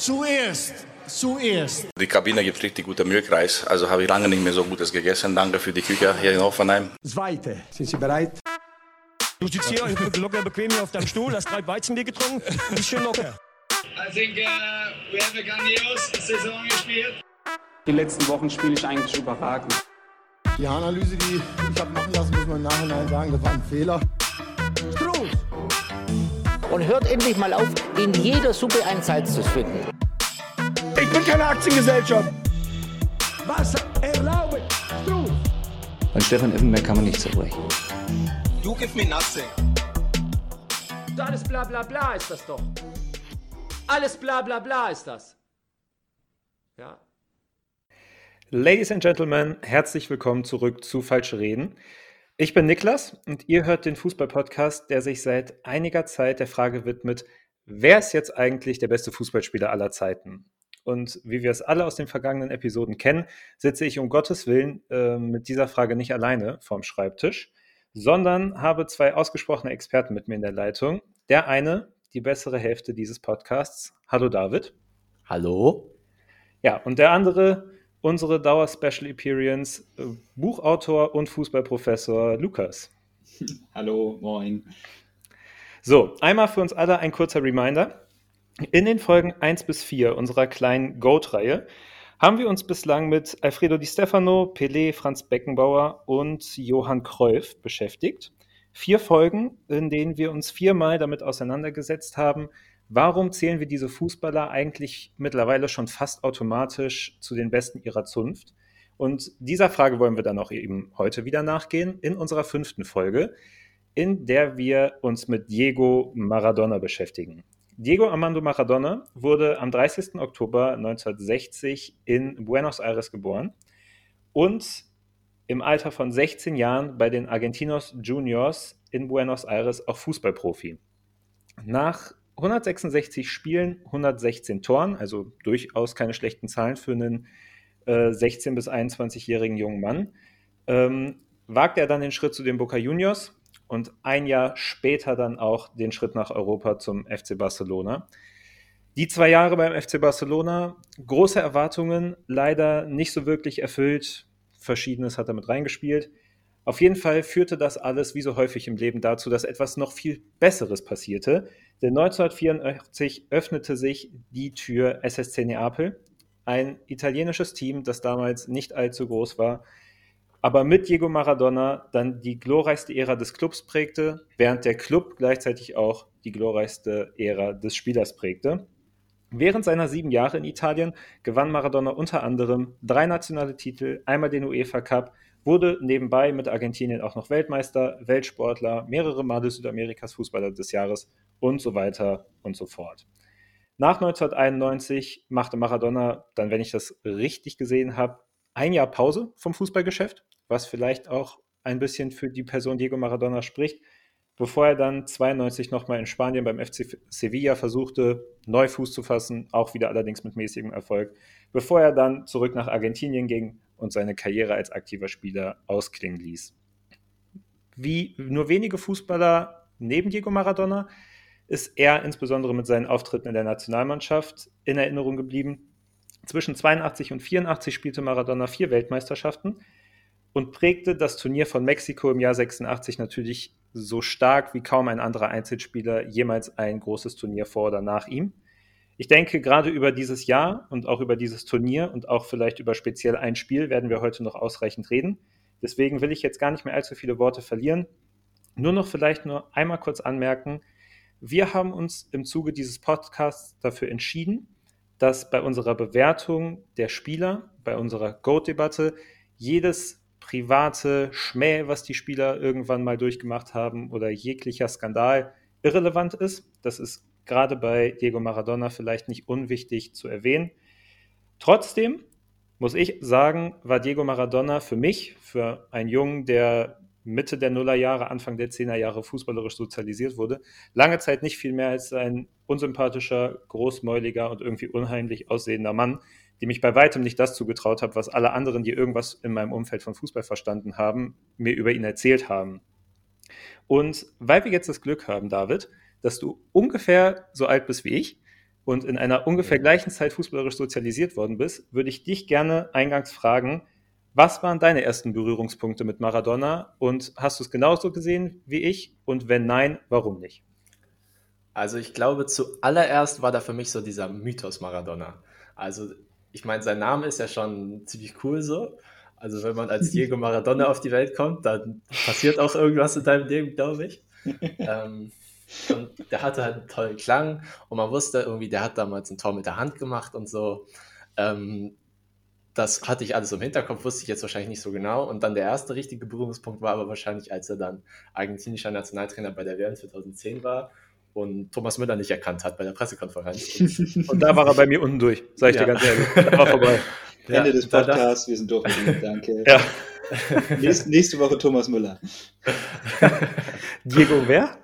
Zuerst, zuerst. Die Kabine gibt richtig guten Milchreis. Also habe ich lange nicht mehr so Gutes gegessen. Danke für die Küche hier in Hoffenheim. Zweite. Sind Sie bereit? Du sitzt hier locker bequem hier auf deinem Stuhl, hast drei Weizenbier getrunken, bist schön locker. I think uh, we have a grandios Saison gespielt. Die letzten Wochen spiele ich eigentlich überragend. Die Analyse, die ich habe machen lassen, muss man im Nachhinein sagen, das war ein Fehler. Struß. Und hört endlich mal auf, in jeder Suppe ein Salz zu finden. Ich bin keine Aktiengesellschaft. Was erlaube? Struß. An Stefan Effenberg kann man nicht zerbrechen. You give me nothing. Alles bla bla bla ist das doch. Alles bla bla bla ist das. Ja. Ladies and Gentlemen, herzlich willkommen zurück zu Falsche Reden. Ich bin Niklas und ihr hört den Fußball-Podcast, der sich seit einiger Zeit der Frage widmet, wer ist jetzt eigentlich der beste Fußballspieler aller Zeiten? Und wie wir es alle aus den vergangenen Episoden kennen, sitze ich um Gottes Willen äh, mit dieser Frage nicht alleine vorm Schreibtisch, sondern habe zwei ausgesprochene Experten mit mir in der Leitung. Der eine, die bessere Hälfte dieses Podcasts. Hallo David. Hallo? Ja, und der andere, unsere Dauer-Special Appearance, äh, Buchautor und Fußballprofessor Lukas. Hallo, moin. So, einmal für uns alle ein kurzer Reminder. In den Folgen 1 bis 4 unserer kleinen Goat-Reihe haben wir uns bislang mit Alfredo Di Stefano, Pelé, Franz Beckenbauer und Johann Cruyff beschäftigt. Vier Folgen, in denen wir uns viermal damit auseinandergesetzt haben, warum zählen wir diese Fußballer eigentlich mittlerweile schon fast automatisch zu den Besten ihrer Zunft? Und dieser Frage wollen wir dann auch eben heute wieder nachgehen in unserer fünften Folge, in der wir uns mit Diego Maradona beschäftigen. Diego Armando Maradona wurde am 30. Oktober 1960 in Buenos Aires geboren und im Alter von 16 Jahren bei den Argentinos Juniors in Buenos Aires auch Fußballprofi. Nach 166 Spielen, 116 Toren, also durchaus keine schlechten Zahlen für einen äh, 16- bis 21-jährigen jungen Mann, ähm, wagt er dann den Schritt zu den Boca Juniors und ein Jahr später dann auch den Schritt nach Europa zum FC Barcelona. Die zwei Jahre beim FC Barcelona, große Erwartungen, leider nicht so wirklich erfüllt. Verschiedenes hat er mit reingespielt. Auf jeden Fall führte das alles, wie so häufig im Leben, dazu, dass etwas noch viel Besseres passierte. Denn 1984 öffnete sich die Tür SSC Neapel, ein italienisches Team, das damals nicht allzu groß war, aber mit Diego Maradona dann die glorreichste Ära des Clubs prägte, während der Club gleichzeitig auch die glorreichste Ära des Spielers prägte. Während seiner sieben Jahre in Italien gewann Maradona unter anderem drei nationale Titel, einmal den UEFA Cup, wurde nebenbei mit Argentinien auch noch Weltmeister, Weltsportler, mehrere Male Südamerikas Fußballer des Jahres und so weiter und so fort. Nach 1991 machte Maradona, dann wenn ich das richtig gesehen habe, ein Jahr Pause vom Fußballgeschäft, was vielleicht auch ein bisschen für die Person Diego Maradona spricht, bevor er dann 92 nochmal in Spanien beim FC Sevilla versuchte, neu Fuß zu fassen, auch wieder allerdings mit mäßigem Erfolg, bevor er dann zurück nach Argentinien ging und seine Karriere als aktiver Spieler ausklingen ließ. Wie nur wenige Fußballer neben Diego Maradona ist er insbesondere mit seinen Auftritten in der Nationalmannschaft in Erinnerung geblieben. Zwischen 82 und 84 spielte Maradona vier Weltmeisterschaften und prägte das Turnier von Mexiko im Jahr 86 natürlich so stark wie kaum ein anderer Einzelspieler jemals ein großes Turnier vor oder nach ihm. Ich denke, gerade über dieses Jahr und auch über dieses Turnier und auch vielleicht über speziell ein Spiel werden wir heute noch ausreichend reden. Deswegen will ich jetzt gar nicht mehr allzu viele Worte verlieren. Nur noch vielleicht nur einmal kurz anmerken, wir haben uns im Zuge dieses Podcasts dafür entschieden, dass bei unserer Bewertung der Spieler, bei unserer Goat-Debatte, jedes private Schmäh, was die Spieler irgendwann mal durchgemacht haben oder jeglicher Skandal irrelevant ist. Das ist gerade bei Diego Maradona vielleicht nicht unwichtig zu erwähnen. Trotzdem muss ich sagen, war Diego Maradona für mich, für einen Jungen, der Mitte der Nullerjahre, Anfang der Zehnerjahre fußballerisch sozialisiert wurde, lange Zeit nicht viel mehr als ein unsympathischer, großmäuliger und irgendwie unheimlich aussehender Mann, dem ich bei weitem nicht das zugetraut habe, was alle anderen, die irgendwas in meinem Umfeld von Fußball verstanden haben, mir über ihn erzählt haben. Und weil wir jetzt das Glück haben, David, dass du ungefähr so alt bist wie ich und in einer ungefähr gleichen Zeit fußballerisch sozialisiert worden bist, würde ich dich gerne eingangs fragen, was waren deine ersten Berührungspunkte mit Maradona und hast du es genauso gesehen wie ich? Und wenn nein, warum nicht? Also ich glaube, zuallererst war da für mich so dieser Mythos Maradona. Also ich meine, sein Name ist ja schon ziemlich cool so. Also wenn man als Diego Maradona auf die Welt kommt, dann passiert auch irgendwas in deinem Leben, glaube ich. ähm, und der hatte halt einen tollen Klang und man wusste irgendwie, der hat damals ein Tor mit der Hand gemacht und so. Ähm, das hatte ich alles im Hinterkopf, wusste ich jetzt wahrscheinlich nicht so genau. Und dann der erste richtige Berührungspunkt war aber wahrscheinlich, als er dann argentinischer Nationaltrainer bei der WM 2010 war und Thomas Müller nicht erkannt hat bei der Pressekonferenz. Und, und da war er bei mir unten durch, sage ich ja. dir ganz ehrlich. Da war vorbei. Ja, Ende des Podcasts, wir sind durch danke. Ja. Nächste, nächste Woche Thomas Müller. Diego wer?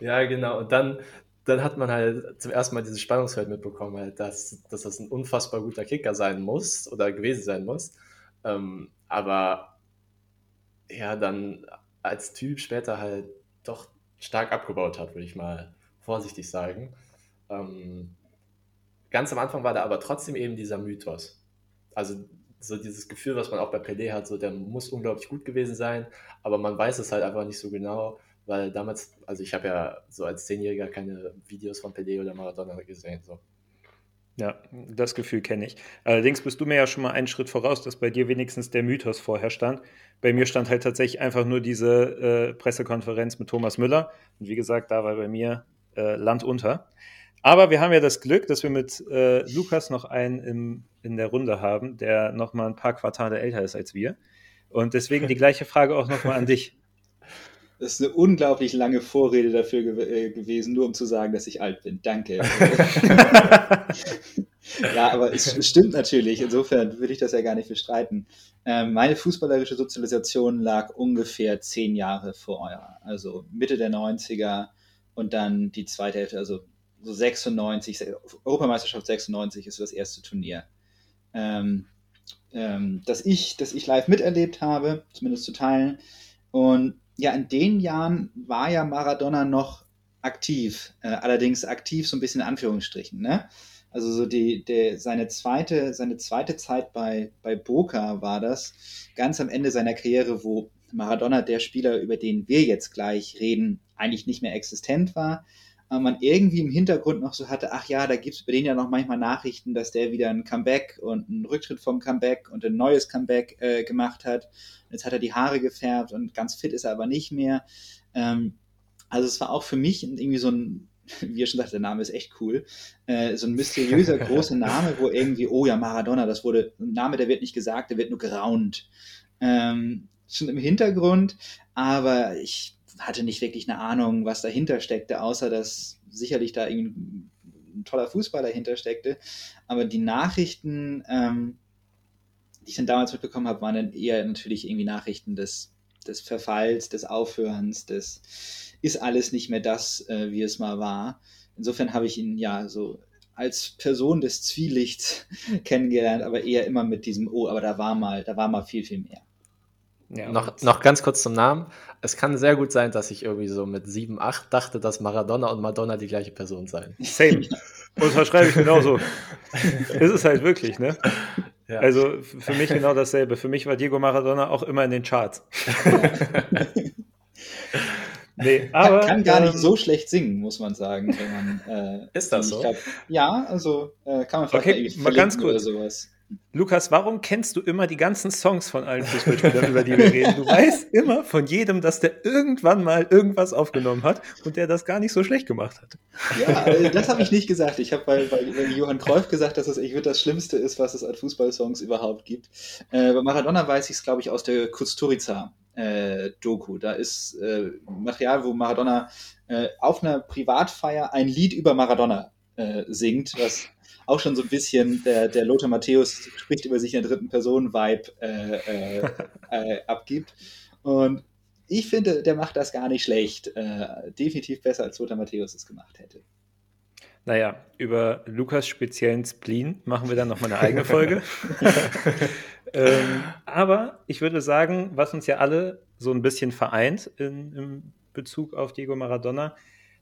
ja, genau. Und dann, dann hat man halt zum ersten Mal dieses Spannungsfeld mitbekommen, halt, dass, dass das ein unfassbar guter Kicker sein muss oder gewesen sein muss. Ähm, aber ja, dann als Typ später halt doch stark abgebaut hat, würde ich mal vorsichtig sagen. Ähm, ganz am Anfang war da aber trotzdem eben dieser Mythos. Also so dieses Gefühl, was man auch bei Pelé hat, so der muss unglaublich gut gewesen sein, aber man weiß es halt einfach nicht so genau, weil damals, also ich habe ja so als Zehnjähriger keine Videos von Pelé oder Maradona gesehen. So. Ja, das Gefühl kenne ich. Allerdings bist du mir ja schon mal einen Schritt voraus, dass bei dir wenigstens der Mythos vorher stand. Bei mir stand halt tatsächlich einfach nur diese äh, Pressekonferenz mit Thomas Müller. Und wie gesagt, da war bei mir äh, Land unter. Aber wir haben ja das Glück, dass wir mit äh, Lukas noch einen im, in der Runde haben, der noch mal ein paar Quartale älter ist als wir. Und deswegen die gleiche Frage auch noch mal an dich. Das ist eine unglaublich lange Vorrede dafür ge äh, gewesen, nur um zu sagen, dass ich alt bin. Danke. ja, aber es, stimmt natürlich. Insofern will ich das ja gar nicht bestreiten. Ähm, meine fußballerische Sozialisation lag ungefähr zehn Jahre vor euer. Also Mitte der 90er und dann die zweite Hälfte, also so 96, Europameisterschaft 96 ist das erste Turnier. Ähm, ähm, das ich, das ich live miterlebt habe, zumindest zu teilen. Und ja, in den Jahren war ja Maradona noch aktiv, äh, allerdings aktiv so ein bisschen in Anführungsstrichen, ne? Also so die, der, seine zweite, seine zweite Zeit bei, bei Boca war das, ganz am Ende seiner Karriere, wo Maradona, der Spieler, über den wir jetzt gleich reden, eigentlich nicht mehr existent war, man irgendwie im Hintergrund noch so hatte, ach ja, da gibt es bei denen ja noch manchmal Nachrichten, dass der wieder ein Comeback und einen Rücktritt vom Comeback und ein neues Comeback äh, gemacht hat. Jetzt hat er die Haare gefärbt und ganz fit ist er aber nicht mehr. Ähm, also es war auch für mich irgendwie so ein, wie ihr schon sagt, der Name ist echt cool, äh, so ein mysteriöser großer Name, wo irgendwie, oh ja, Maradona, das wurde, ein Name, der wird nicht gesagt, der wird nur geraunt. Ähm, schon im Hintergrund, aber ich hatte nicht wirklich eine Ahnung, was dahinter steckte, außer dass sicherlich da irgendwie ein toller Fußball dahinter steckte. Aber die Nachrichten, ähm, die ich dann damals mitbekommen habe, waren dann eher natürlich irgendwie Nachrichten des, des Verfalls, des Aufhörens, des ist alles nicht mehr das, äh, wie es mal war. Insofern habe ich ihn ja so als Person des Zwielichts kennengelernt, aber eher immer mit diesem, oh, aber da war mal, da war mal viel, viel mehr. Ja, noch, noch ganz kurz zum Namen. Es kann sehr gut sein, dass ich irgendwie so mit 7, 8 dachte, dass Maradona und Madonna die gleiche Person seien. Same. Unterschreibe ich genauso. ist es halt wirklich, ne? Ja. Also für mich genau dasselbe. Für mich war Diego Maradona auch immer in den Charts. nee, aber, kann gar nicht ähm, so schlecht singen, muss man sagen. Man, äh, ist das so? Glaub, ja, also äh, kann man vielleicht okay, mal ganz kurz. oder sowas. Lukas, warum kennst du immer die ganzen Songs von allen Fußballspielern, über die wir reden? Du weißt immer von jedem, dass der irgendwann mal irgendwas aufgenommen hat und der das gar nicht so schlecht gemacht hat. Ja, äh, das habe ich nicht gesagt. Ich habe bei, bei, Johann Cruyff gesagt, dass es ich das Schlimmste ist, was es an Fußballsongs überhaupt gibt. Äh, bei Maradona weiß ich es, glaube ich, aus der Kusturica. Äh, Doku. Da ist äh, Material, wo Maradona äh, auf einer Privatfeier ein Lied über Maradona äh, singt, was auch schon so ein bisschen der, der Lothar Matthäus spricht über sich in der dritten Person-Vibe äh, äh, äh, abgibt. Und ich finde, der macht das gar nicht schlecht. Äh, definitiv besser, als Lothar Matthäus es gemacht hätte. Naja, über Lukas speziellen Spleen machen wir dann nochmal eine eigene Folge. ähm, aber ich würde sagen, was uns ja alle so ein bisschen vereint in, in Bezug auf Diego Maradona,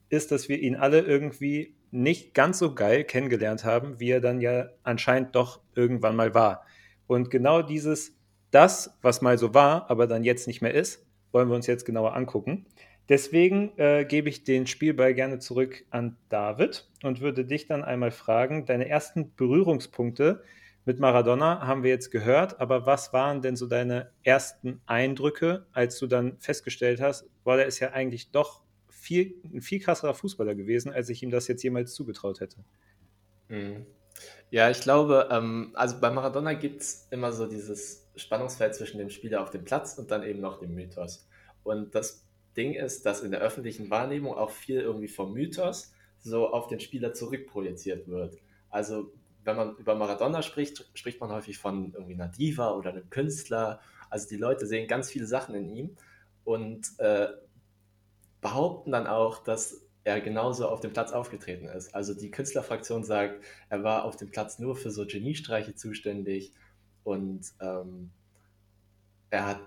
ist, dass wir ihn alle irgendwie nicht ganz so geil kennengelernt haben, wie er dann ja anscheinend doch irgendwann mal war. Und genau dieses, das, was mal so war, aber dann jetzt nicht mehr ist, wollen wir uns jetzt genauer angucken. Deswegen äh, gebe ich den Spielball gerne zurück an David und würde dich dann einmal fragen, deine ersten Berührungspunkte mit Maradona haben wir jetzt gehört, aber was waren denn so deine ersten Eindrücke, als du dann festgestellt hast, weil er ist ja eigentlich doch viel, ein viel krasserer Fußballer gewesen, als ich ihm das jetzt jemals zugetraut hätte? Mhm. Ja, ich glaube, ähm, also bei Maradona gibt es immer so dieses Spannungsfeld zwischen dem Spieler auf dem Platz und dann eben noch dem Mythos. Und das Ding ist, dass in der öffentlichen Wahrnehmung auch viel irgendwie vom Mythos so auf den Spieler zurückprojiziert wird. Also wenn man über Maradona spricht, spricht man häufig von irgendwie einer Diva oder einem Künstler. Also die Leute sehen ganz viele Sachen in ihm und äh, behaupten dann auch, dass er genauso auf dem Platz aufgetreten ist. Also die Künstlerfraktion sagt, er war auf dem Platz nur für so Geniestreiche zuständig und ähm, er hat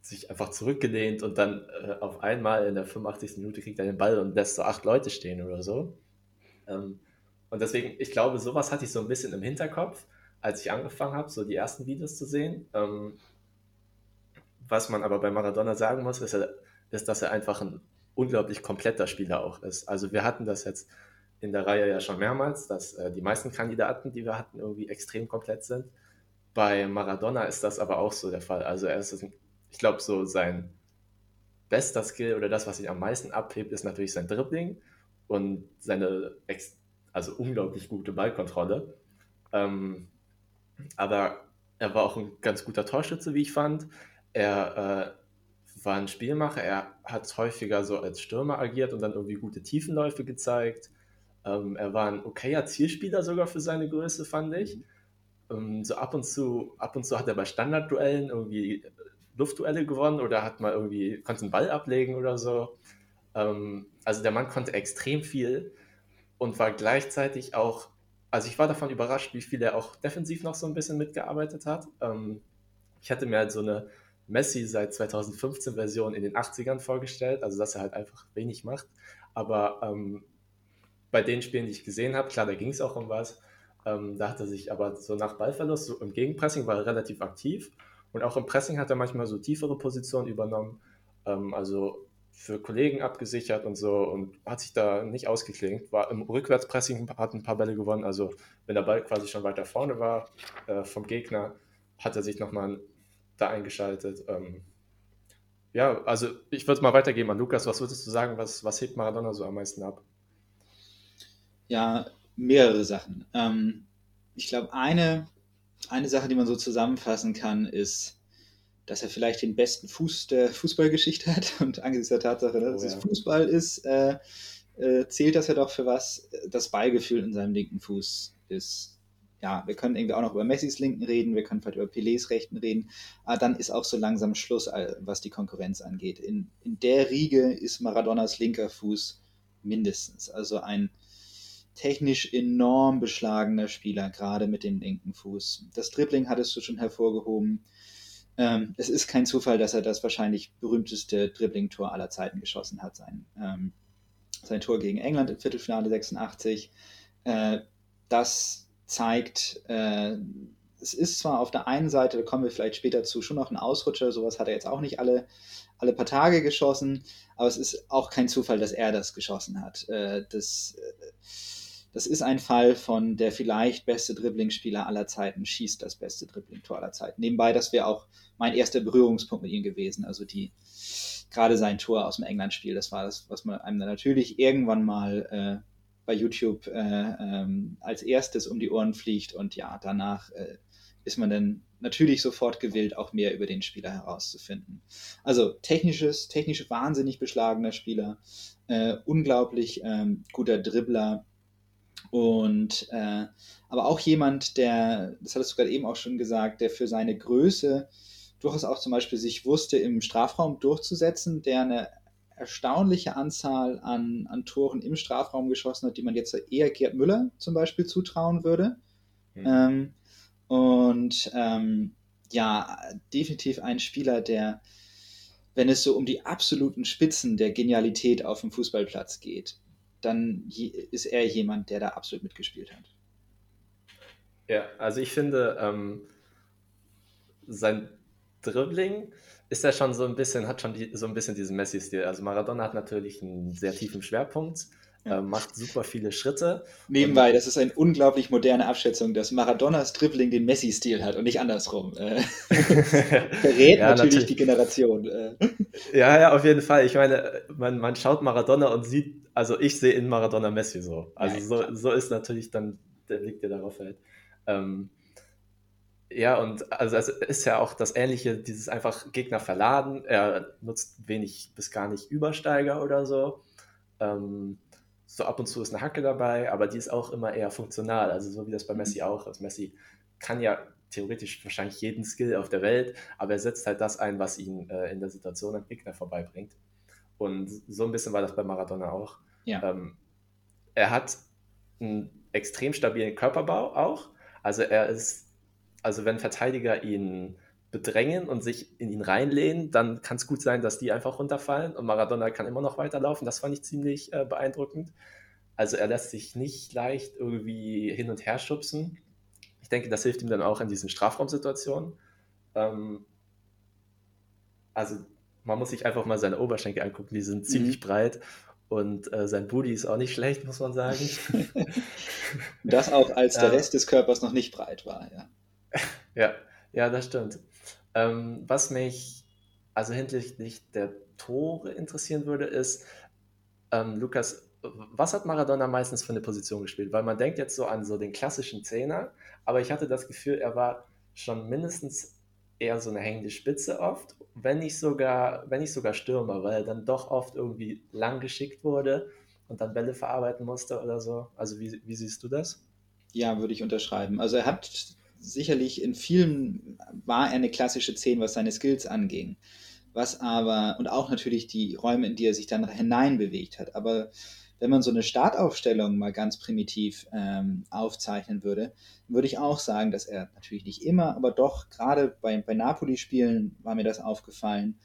sich einfach zurückgelehnt und dann äh, auf einmal in der 85. Minute kriegt er den Ball und lässt so acht Leute stehen oder so. Ähm, und deswegen, ich glaube, sowas hatte ich so ein bisschen im Hinterkopf, als ich angefangen habe, so die ersten Videos zu sehen. Ähm, was man aber bei Maradona sagen muss, ist, ist, dass er einfach ein unglaublich kompletter Spieler auch ist. Also wir hatten das jetzt in der Reihe ja schon mehrmals, dass äh, die meisten Kandidaten, die wir hatten, irgendwie extrem komplett sind. Bei Maradona ist das aber auch so der Fall. Also er ist ich glaube, so sein bester Skill oder das, was ihn am meisten abhebt, ist natürlich sein Dribbling und seine also unglaublich gute Ballkontrolle. Ähm, aber er war auch ein ganz guter Torschütze, wie ich fand. Er äh, war ein Spielmacher, er hat häufiger so als Stürmer agiert und dann irgendwie gute Tiefenläufe gezeigt. Ähm, er war ein okayer Zielspieler sogar für seine Größe, fand ich. Ähm, so ab und zu, ab und zu hat er bei Standardduellen irgendwie Luftduelle gewonnen oder hat mal irgendwie, konnte einen Ball ablegen oder so. Ähm, also der Mann konnte extrem viel und war gleichzeitig auch, also ich war davon überrascht, wie viel er auch defensiv noch so ein bisschen mitgearbeitet hat. Ähm, ich hatte mir halt so eine Messi seit 2015 Version in den 80ern vorgestellt, also dass er halt einfach wenig macht. Aber ähm, bei den Spielen, die ich gesehen habe, klar, da ging es auch um was. Ähm, da hat er sich aber so nach Ballverlust, so im Gegenpressing war er relativ aktiv und auch im Pressing hat er manchmal so tiefere Positionen übernommen, ähm, also für Kollegen abgesichert und so und hat sich da nicht ausgeklingt. War im Rückwärtspressing, hat ein paar Bälle gewonnen. Also wenn der Ball quasi schon weiter vorne war äh, vom Gegner, hat er sich nochmal da eingeschaltet. Ähm, ja, also ich würde es mal weitergeben an Lukas. Was würdest du sagen, was, was hebt Maradona so am meisten ab? Ja, mehrere Sachen. Ähm, ich glaube, eine eine Sache, die man so zusammenfassen kann, ist, dass er vielleicht den besten Fuß der Fußballgeschichte hat. Und angesichts der Tatsache, dass oh, ja. es Fußball ist, äh, äh, zählt das ja doch für was. Das Beigefühl in seinem linken Fuß ist. Ja, wir können irgendwie auch noch über Messis linken reden, wir können vielleicht über Pelés rechten reden, aber dann ist auch so langsam Schluss, äh, was die Konkurrenz angeht. In, in der Riege ist Maradonas linker Fuß mindestens. Also ein technisch enorm beschlagener Spieler, gerade mit dem linken Fuß. Das Dribbling hattest du schon hervorgehoben. Ähm, es ist kein Zufall, dass er das wahrscheinlich berühmteste Dribbling-Tor aller Zeiten geschossen hat. Sein, ähm, sein Tor gegen England im Viertelfinale 86. Äh, das zeigt, äh, es ist zwar auf der einen Seite, da kommen wir vielleicht später zu, schon noch ein Ausrutscher, sowas hat er jetzt auch nicht alle, alle paar Tage geschossen, aber es ist auch kein Zufall, dass er das geschossen hat. Äh, das, äh, das ist ein Fall von der vielleicht beste Dribblingspieler aller Zeiten, schießt das beste Dribblingtor aller Zeiten. Nebenbei, das wäre auch mein erster Berührungspunkt mit ihm gewesen. Also die, gerade sein Tor aus dem England-Spiel, das war das, was man einem natürlich irgendwann mal äh, bei YouTube äh, ähm, als erstes um die Ohren fliegt und ja, danach äh, ist man dann natürlich sofort gewillt, auch mehr über den Spieler herauszufinden. Also technisches, technisch wahnsinnig beschlagener Spieler, äh, unglaublich ähm, guter Dribbler, und äh, aber auch jemand, der, das hattest du gerade eben auch schon gesagt, der für seine Größe durchaus auch zum Beispiel sich wusste, im Strafraum durchzusetzen, der eine erstaunliche Anzahl an, an Toren im Strafraum geschossen hat, die man jetzt eher Gerd Müller zum Beispiel zutrauen würde. Mhm. Ähm, und ähm, ja, definitiv ein Spieler, der, wenn es so um die absoluten Spitzen der Genialität auf dem Fußballplatz geht, dann ist er jemand, der da absolut mitgespielt hat. Ja, also ich finde, ähm, sein Dribbling ist ja schon so ein bisschen, hat schon die, so ein bisschen diesen Messi-Stil. Also Maradona hat natürlich einen sehr tiefen Schwerpunkt, ja. äh, macht super viele Schritte. Nebenbei, das ist eine unglaublich moderne Abschätzung, dass Maradonas Dribbling den Messi-Stil hat und nicht andersrum. Äh, verrät ja, natürlich, natürlich, die Generation. Äh. Ja, ja, auf jeden Fall. Ich meine, man, man schaut Maradona und sieht, also ich sehe in Maradona Messi so. Also ja, so, so ist natürlich dann der Blick, der darauf fällt. Ähm, ja, und also es ist ja auch das Ähnliche, dieses einfach Gegner verladen. Er nutzt wenig bis gar nicht Übersteiger oder so. Ähm, so ab und zu ist eine Hacke dabei, aber die ist auch immer eher funktional. Also so wie das bei mhm. Messi auch ist. Messi kann ja theoretisch wahrscheinlich jeden Skill auf der Welt, aber er setzt halt das ein, was ihn äh, in der Situation am Gegner vorbeibringt. Und so ein bisschen war das bei Maradona auch. Ja. Ähm, er hat einen extrem stabilen Körperbau auch. Also er ist also wenn Verteidiger ihn bedrängen und sich in ihn reinlehnen, dann kann es gut sein, dass die einfach runterfallen und Maradona kann immer noch weiterlaufen. Das fand ich ziemlich äh, beeindruckend. Also er lässt sich nicht leicht irgendwie hin und her schubsen. Ich denke, das hilft ihm dann auch in diesen Strafraumsituationen. Ähm, also man muss sich einfach mal seine Oberschenkel angucken, die sind ziemlich mhm. breit und äh, sein Booty ist auch nicht schlecht, muss man sagen. das auch, als der Rest des Körpers noch nicht breit war, ja. Ja, ja, das stimmt. Ähm, was mich also hinsichtlich der Tore interessieren würde, ist, ähm, Lukas, was hat Maradona meistens für eine Position gespielt? Weil man denkt jetzt so an so den klassischen Zehner, aber ich hatte das Gefühl, er war schon mindestens eher so eine hängende Spitze oft, wenn nicht sogar, wenn nicht sogar Stürmer, weil er dann doch oft irgendwie lang geschickt wurde und dann Bälle verarbeiten musste oder so. Also wie, wie siehst du das? Ja, würde ich unterschreiben. Also er hat sicherlich in vielen war er eine klassische 10, was seine Skills anging. Was aber, und auch natürlich die Räume, in die er sich dann hineinbewegt hat. Aber wenn man so eine Startaufstellung mal ganz primitiv ähm, aufzeichnen würde, würde ich auch sagen, dass er natürlich nicht immer, aber doch gerade bei, bei Napoli-Spielen war mir das aufgefallen,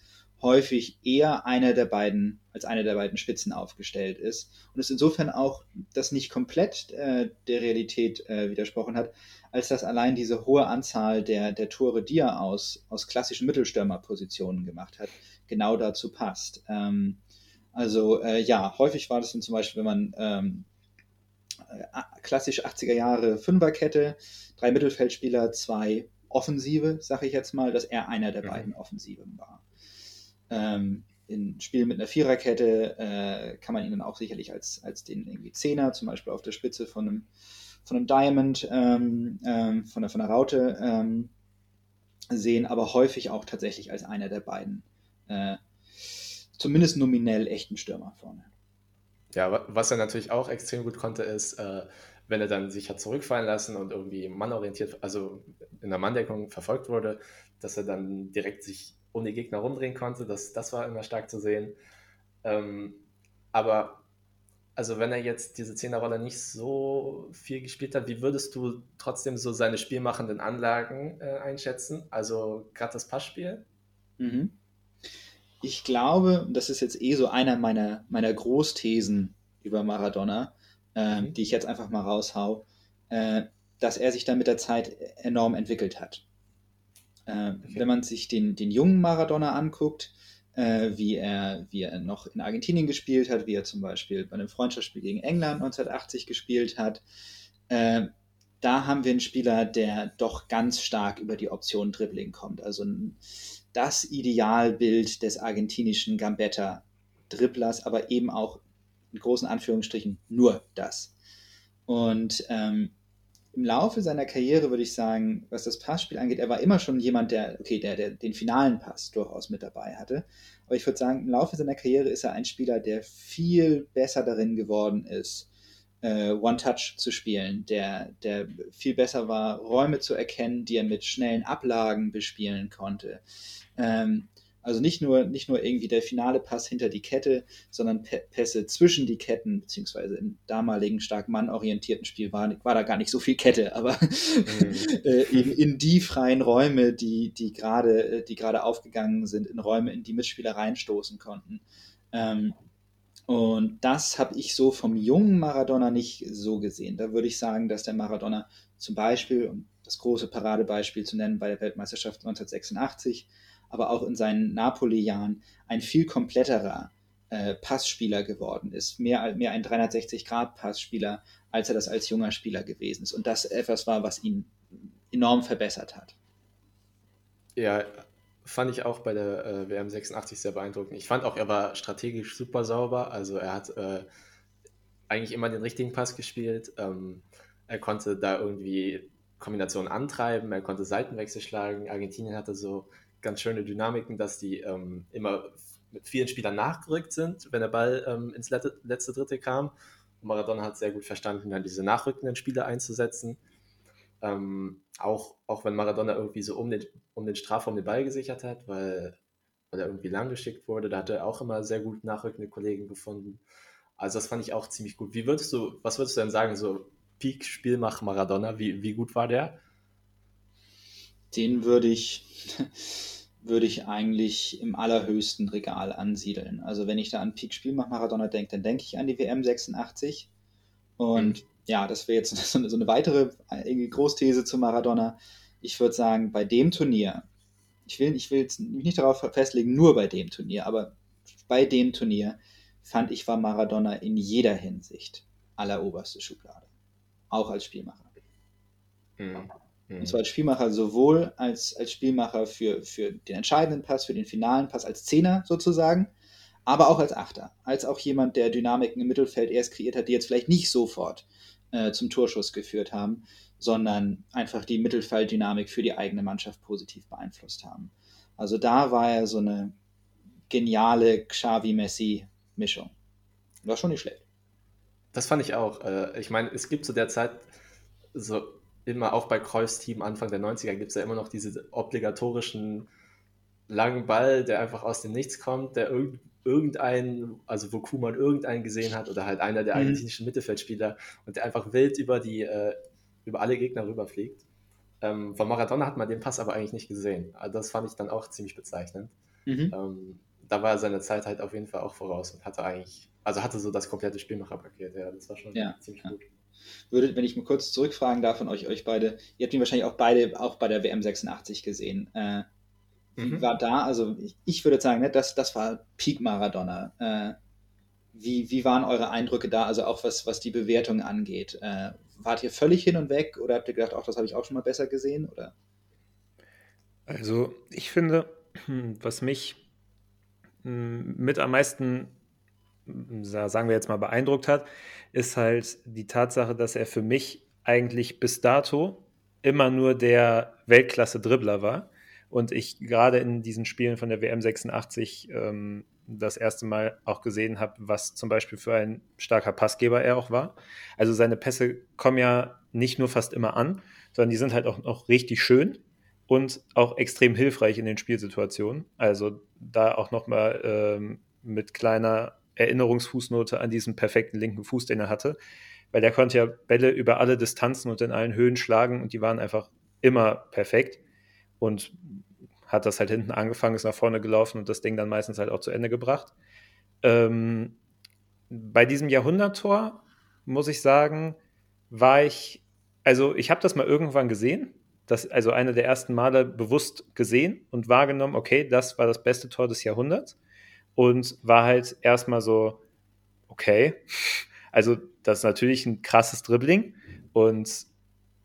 häufig eher einer der beiden, als einer der beiden Spitzen aufgestellt ist. Und es insofern auch das nicht komplett äh, der Realität äh, widersprochen hat, als dass allein diese hohe Anzahl der, der Tore, die er aus, aus klassischen Mittelstürmerpositionen gemacht hat, genau dazu passt. Ähm, also äh, ja, häufig war das dann zum Beispiel, wenn man ähm, äh, klassisch 80er Jahre Fünferkette, drei Mittelfeldspieler, zwei Offensive, sage ich jetzt mal, dass er einer der mhm. beiden Offensiven war. Ähm, in Spielen mit einer Viererkette äh, kann man ihn dann auch sicherlich als, als den irgendwie Zehner, zum Beispiel auf der Spitze von einem von einem Diamond, ähm, ähm, von, der, von der Raute ähm, sehen, aber häufig auch tatsächlich als einer der beiden, äh, zumindest nominell echten Stürmer vorne. Ja, was er natürlich auch extrem gut konnte, ist, äh, wenn er dann sich hat zurückfallen lassen und irgendwie mannorientiert, also in der Manndeckung verfolgt wurde, dass er dann direkt sich um die Gegner rumdrehen konnte. Das, das war immer stark zu sehen. Ähm, aber also wenn er jetzt diese Zehnerrolle nicht so viel gespielt hat, wie würdest du trotzdem so seine spielmachenden Anlagen äh, einschätzen? Also gerade das Passspiel? Mhm. Ich glaube, das ist jetzt eh so einer meiner, meiner Großthesen über Maradona, äh, mhm. die ich jetzt einfach mal raushau, äh, dass er sich dann mit der Zeit enorm entwickelt hat. Äh, okay. Wenn man sich den, den jungen Maradona anguckt, äh, wie, er, wie er noch in Argentinien gespielt hat, wie er zum Beispiel bei einem Freundschaftsspiel gegen England 1980 gespielt hat. Äh, da haben wir einen Spieler, der doch ganz stark über die Option Dribbling kommt. Also das Idealbild des argentinischen Gambetta-Dribblers, aber eben auch in großen Anführungsstrichen nur das. Und ähm, im Laufe seiner Karriere würde ich sagen, was das Passspiel angeht, er war immer schon jemand, der, okay, der, der den finalen Pass durchaus mit dabei hatte. Aber ich würde sagen, im Laufe seiner Karriere ist er ein Spieler, der viel besser darin geworden ist, äh, One-Touch zu spielen, der, der viel besser war, Räume zu erkennen, die er mit schnellen Ablagen bespielen konnte. Ähm, also nicht nur, nicht nur irgendwie der finale Pass hinter die Kette, sondern Pässe zwischen die Ketten, beziehungsweise im damaligen stark mannorientierten Spiel war, war da gar nicht so viel Kette, aber mhm. äh, eben in die freien Räume, die, die gerade, die gerade aufgegangen sind, in Räume, in die Mitspieler reinstoßen konnten. Ähm, Und das habe ich so vom jungen Maradona nicht so gesehen. Da würde ich sagen, dass der Maradona zum Beispiel, um das große Paradebeispiel zu nennen, bei der Weltmeisterschaft 1986, aber auch in seinen Napoli-Jahren ein viel kompletterer äh, Passspieler geworden ist. Mehr, mehr ein 360-Grad-Passspieler, als er das als junger Spieler gewesen ist. Und das etwas war, was ihn enorm verbessert hat. Ja, fand ich auch bei der äh, WM 86 sehr beeindruckend. Ich fand auch, er war strategisch super sauber. Also er hat äh, eigentlich immer den richtigen Pass gespielt. Ähm, er konnte da irgendwie Kombinationen antreiben, er konnte Seitenwechsel schlagen. Argentinien hatte so ganz schöne Dynamiken, dass die ähm, immer mit vielen Spielern nachgerückt sind, wenn der Ball ähm, ins letzte, letzte Dritte kam. Und Maradona hat sehr gut verstanden, dann diese nachrückenden Spieler einzusetzen. Ähm, auch, auch wenn Maradona irgendwie so um den, um den Strafraum den Ball gesichert hat, weil, weil er irgendwie lang geschickt wurde, da hat er auch immer sehr gut nachrückende Kollegen gefunden. Also das fand ich auch ziemlich gut. Wie würdest du, was würdest du denn sagen, so Peak Spielmach Maradona, wie, wie gut war der? Den würde ich, würde ich eigentlich im allerhöchsten Regal ansiedeln. Also wenn ich da an Peak Spielmach Maradona denke, dann denke ich an die WM 86 und mhm ja, das wäre jetzt so eine, so eine weitere Großthese zu Maradona. Ich würde sagen, bei dem Turnier, ich will, ich will mich nicht darauf festlegen, nur bei dem Turnier, aber bei dem Turnier fand ich, war Maradona in jeder Hinsicht alleroberste Schublade. Auch als Spielmacher. Mhm. Und zwar als Spielmacher sowohl als, als Spielmacher für, für den entscheidenden Pass, für den finalen Pass, als Zehner sozusagen, aber auch als Achter. Als auch jemand, der Dynamiken im Mittelfeld erst kreiert hat, die jetzt vielleicht nicht sofort äh, zum Torschuss geführt haben, sondern einfach die Mittelfelddynamik für die eigene Mannschaft positiv beeinflusst haben. Also da war er so eine geniale Xavi-Messi-Mischung. War schon nicht schlecht. Das fand ich auch. Äh, ich meine, es gibt zu der Zeit so immer auch bei Kreuz Team Anfang der 90er gibt es ja immer noch diese obligatorischen langen Ball, der einfach aus dem Nichts kommt, der irgendwie irgendeinen, also wo Kuman irgendeinen gesehen hat oder halt einer der mhm. argentinischen Mittelfeldspieler und der einfach wild über die, äh, über alle Gegner rüberfliegt. Ähm, von Maradona hat man den Pass aber eigentlich nicht gesehen. Also das fand ich dann auch ziemlich bezeichnend. Mhm. Ähm, da war er seine Zeit halt auf jeden Fall auch voraus und hatte eigentlich, also hatte so das komplette Spielmacherpaket, ja, das war schon ja, ziemlich ja. gut. Würde, wenn ich mal kurz zurückfragen darf von euch, euch beide, ihr habt ihn wahrscheinlich auch beide auch bei der WM 86 gesehen. Äh, mhm. war da, also ich, ich, würde sagen, ne, das, das war Peak Maradona. Äh, wie, wie waren eure Eindrücke da, also auch was, was die Bewertung angeht? Äh, wart ihr völlig hin und weg oder habt ihr gedacht, auch das habe ich auch schon mal besser gesehen? Oder? Also ich finde, was mich hm, mit am meisten, sagen wir jetzt mal, beeindruckt hat, ist halt die Tatsache, dass er für mich eigentlich bis dato immer nur der Weltklasse-Dribbler war und ich gerade in diesen Spielen von der WM 86 ähm, das erste Mal auch gesehen habe, was zum Beispiel für ein starker Passgeber er auch war. Also seine Pässe kommen ja nicht nur fast immer an, sondern die sind halt auch noch richtig schön und auch extrem hilfreich in den Spielsituationen. Also da auch nochmal ähm, mit kleiner Erinnerungsfußnote an diesen perfekten linken Fuß, den er hatte, weil der konnte ja Bälle über alle Distanzen und in allen Höhen schlagen und die waren einfach immer perfekt. Und hat das halt hinten angefangen, ist nach vorne gelaufen und das Ding dann meistens halt auch zu Ende gebracht. Ähm, bei diesem Jahrhunderttor muss ich sagen, war ich, also ich habe das mal irgendwann gesehen, das, also eine der ersten Male bewusst gesehen und wahrgenommen, okay, das war das beste Tor des Jahrhunderts und war halt erstmal so, okay, also das ist natürlich ein krasses Dribbling und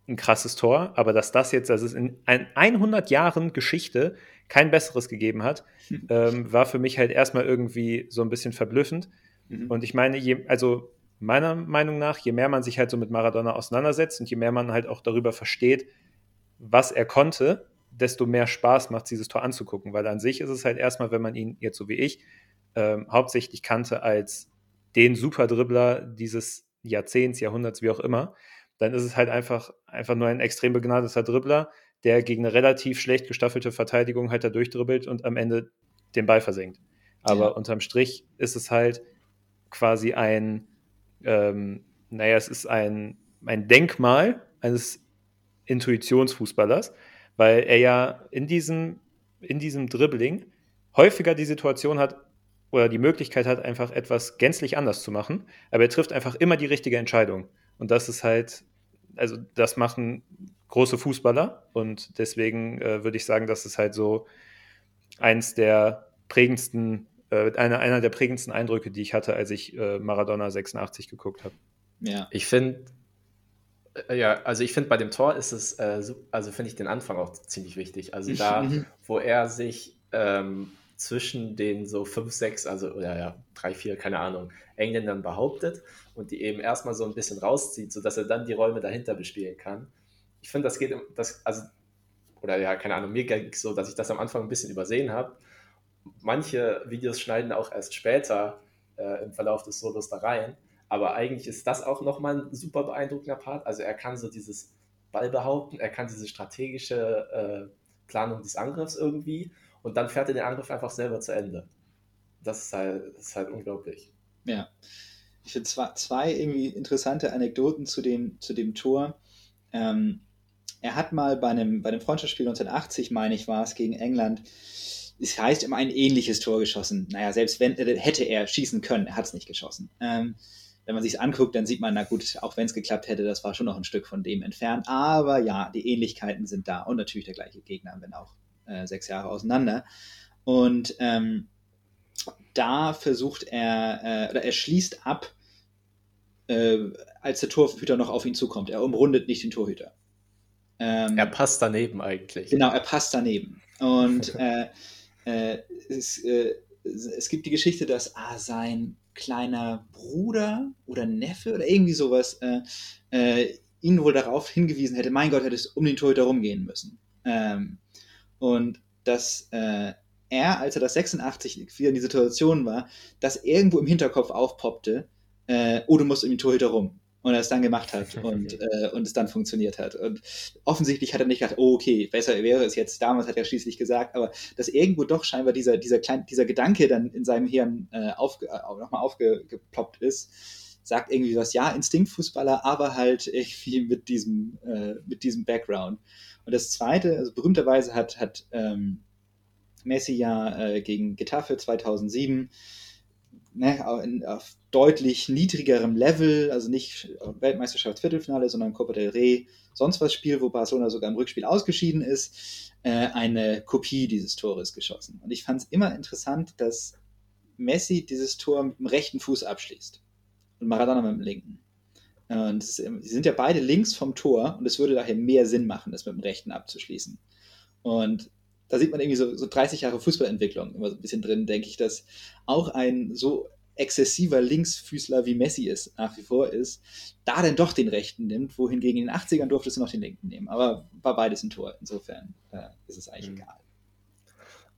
ein krasses Tor, aber dass das jetzt, dass es in 100 Jahren Geschichte kein besseres gegeben hat, hm. ähm, war für mich halt erstmal irgendwie so ein bisschen verblüffend. Mhm. Und ich meine, je, also meiner Meinung nach, je mehr man sich halt so mit Maradona auseinandersetzt und je mehr man halt auch darüber versteht, was er konnte, desto mehr Spaß macht dieses Tor anzugucken, weil an sich ist es halt erstmal, wenn man ihn jetzt so wie ich ähm, hauptsächlich kannte als den Superdribbler dieses Jahrzehnts, Jahrhunderts, wie auch immer, dann ist es halt einfach, einfach nur ein extrem begnadeter Dribbler, der gegen eine relativ schlecht gestaffelte Verteidigung halt da durchdribbelt und am Ende den Ball versenkt. Aber ja. unterm Strich ist es halt quasi ein, ähm, naja, es ist ein, ein Denkmal eines Intuitionsfußballers, weil er ja in diesem, in diesem Dribbling häufiger die Situation hat, oder die Möglichkeit hat, einfach etwas gänzlich anders zu machen, aber er trifft einfach immer die richtige Entscheidung. Und das ist halt, also das machen große Fußballer und deswegen äh, würde ich sagen, das ist halt so eins der prägendsten, äh, einer, einer der prägendsten Eindrücke, die ich hatte, als ich äh, Maradona 86 geguckt habe. Ja. Ich finde, ja, also ich finde bei dem Tor ist es, äh, also finde ich den Anfang auch ziemlich wichtig. Also da, mhm. wo er sich ähm, zwischen den so fünf, sechs, also oder ja, drei, vier, keine Ahnung, Engländern behauptet und die eben erstmal so ein bisschen rauszieht, sodass er dann die Räume dahinter bespielen kann. Ich finde, das geht, das, also, oder ja, keine Ahnung, mir ging es so, dass ich das am Anfang ein bisschen übersehen habe. Manche Videos schneiden auch erst später äh, im Verlauf des Solos da rein, aber eigentlich ist das auch nochmal ein super beeindruckender Part. Also er kann so dieses Ball behaupten, er kann diese strategische äh, Planung des Angriffs irgendwie und dann fährt er den Angriff einfach selber zu Ende. Das ist halt, das ist halt unglaublich. Ja. Ich finde zwei, zwei irgendwie interessante Anekdoten zu dem, zu dem Tor. Ähm, er hat mal bei einem, bei einem Freundschaftsspiel 1980, meine ich, war es gegen England, es heißt immer ein ähnliches Tor geschossen. Naja, selbst wenn, äh, hätte er schießen können, er hat es nicht geschossen. Ähm, wenn man sich es anguckt, dann sieht man, na gut, auch wenn es geklappt hätte, das war schon noch ein Stück von dem entfernt. Aber ja, die Ähnlichkeiten sind da und natürlich der gleiche Gegner, wenn auch äh, sechs Jahre auseinander. Und ähm, da versucht er, äh, oder er schließt ab, äh, als der Torhüter noch auf ihn zukommt. Er umrundet nicht den Torhüter. Ähm, er passt daneben eigentlich. Genau, er passt daneben. Und äh, äh, es, äh, es gibt die Geschichte, dass ah, sein kleiner Bruder oder Neffe oder irgendwie sowas ihn wohl darauf hingewiesen hätte, mein Gott, hättest um den Torhüter rumgehen müssen. Ähm, und dass äh, er, als er das 86 wieder in die Situation war, dass irgendwo im Hinterkopf aufpoppte, äh, oh, du musst um den Torhüter rum. Und er es dann gemacht hat und, äh, und es dann funktioniert hat. Und offensichtlich hat er nicht gedacht, oh, okay, besser wäre es jetzt, damals hat er schließlich gesagt, aber dass irgendwo doch scheinbar dieser, dieser, klein, dieser Gedanke dann in seinem Hirn äh, aufge, äh, nochmal aufgeploppt ist, sagt irgendwie was, ja, Instinktfußballer, aber halt irgendwie mit diesem, äh, mit diesem Background. Und das Zweite, also berühmterweise hat, hat ähm, Messi ja äh, gegen Getafe 2007 ne, in, auf deutlich niedrigerem Level, also nicht Weltmeisterschaftsviertelfinale, sondern Copa del Rey, sonst was Spiel, wo Barcelona sogar im Rückspiel ausgeschieden ist, äh, eine Kopie dieses Tores geschossen. Und ich fand es immer interessant, dass Messi dieses Tor mit dem rechten Fuß abschließt und Maradona mit dem linken. Und ist, sie sind ja beide links vom Tor und es würde daher mehr Sinn machen, das mit dem Rechten abzuschließen. Und da sieht man irgendwie so, so 30 Jahre Fußballentwicklung immer so ein bisschen drin, denke ich, dass auch ein so exzessiver Linksfüßler wie Messi ist, nach wie vor ist, da denn doch den Rechten nimmt, wohingegen in den 80ern durftest du noch den Linken nehmen. Aber war beides ein Tor. Insofern äh, ist es eigentlich mhm. egal.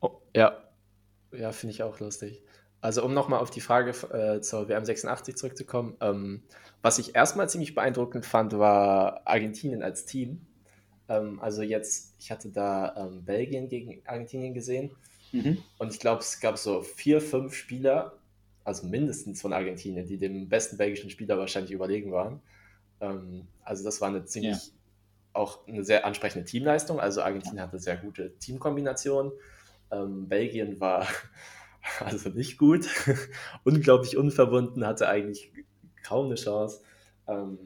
Oh, ja, ja, finde ich auch lustig. Also um nochmal auf die Frage äh, zur WM 86 zurückzukommen, ähm, was ich erstmal ziemlich beeindruckend fand, war Argentinien als Team. Ähm, also jetzt, ich hatte da ähm, Belgien gegen Argentinien gesehen mhm. und ich glaube, es gab so vier, fünf Spieler, also mindestens von Argentinien, die dem besten belgischen Spieler wahrscheinlich überlegen waren. Ähm, also das war eine ziemlich, ja. auch eine sehr ansprechende Teamleistung. Also Argentinien hatte sehr gute Teamkombinationen. Ähm, Belgien war also nicht gut, unglaublich unverbunden, hatte eigentlich kaum eine Chance. Ähm,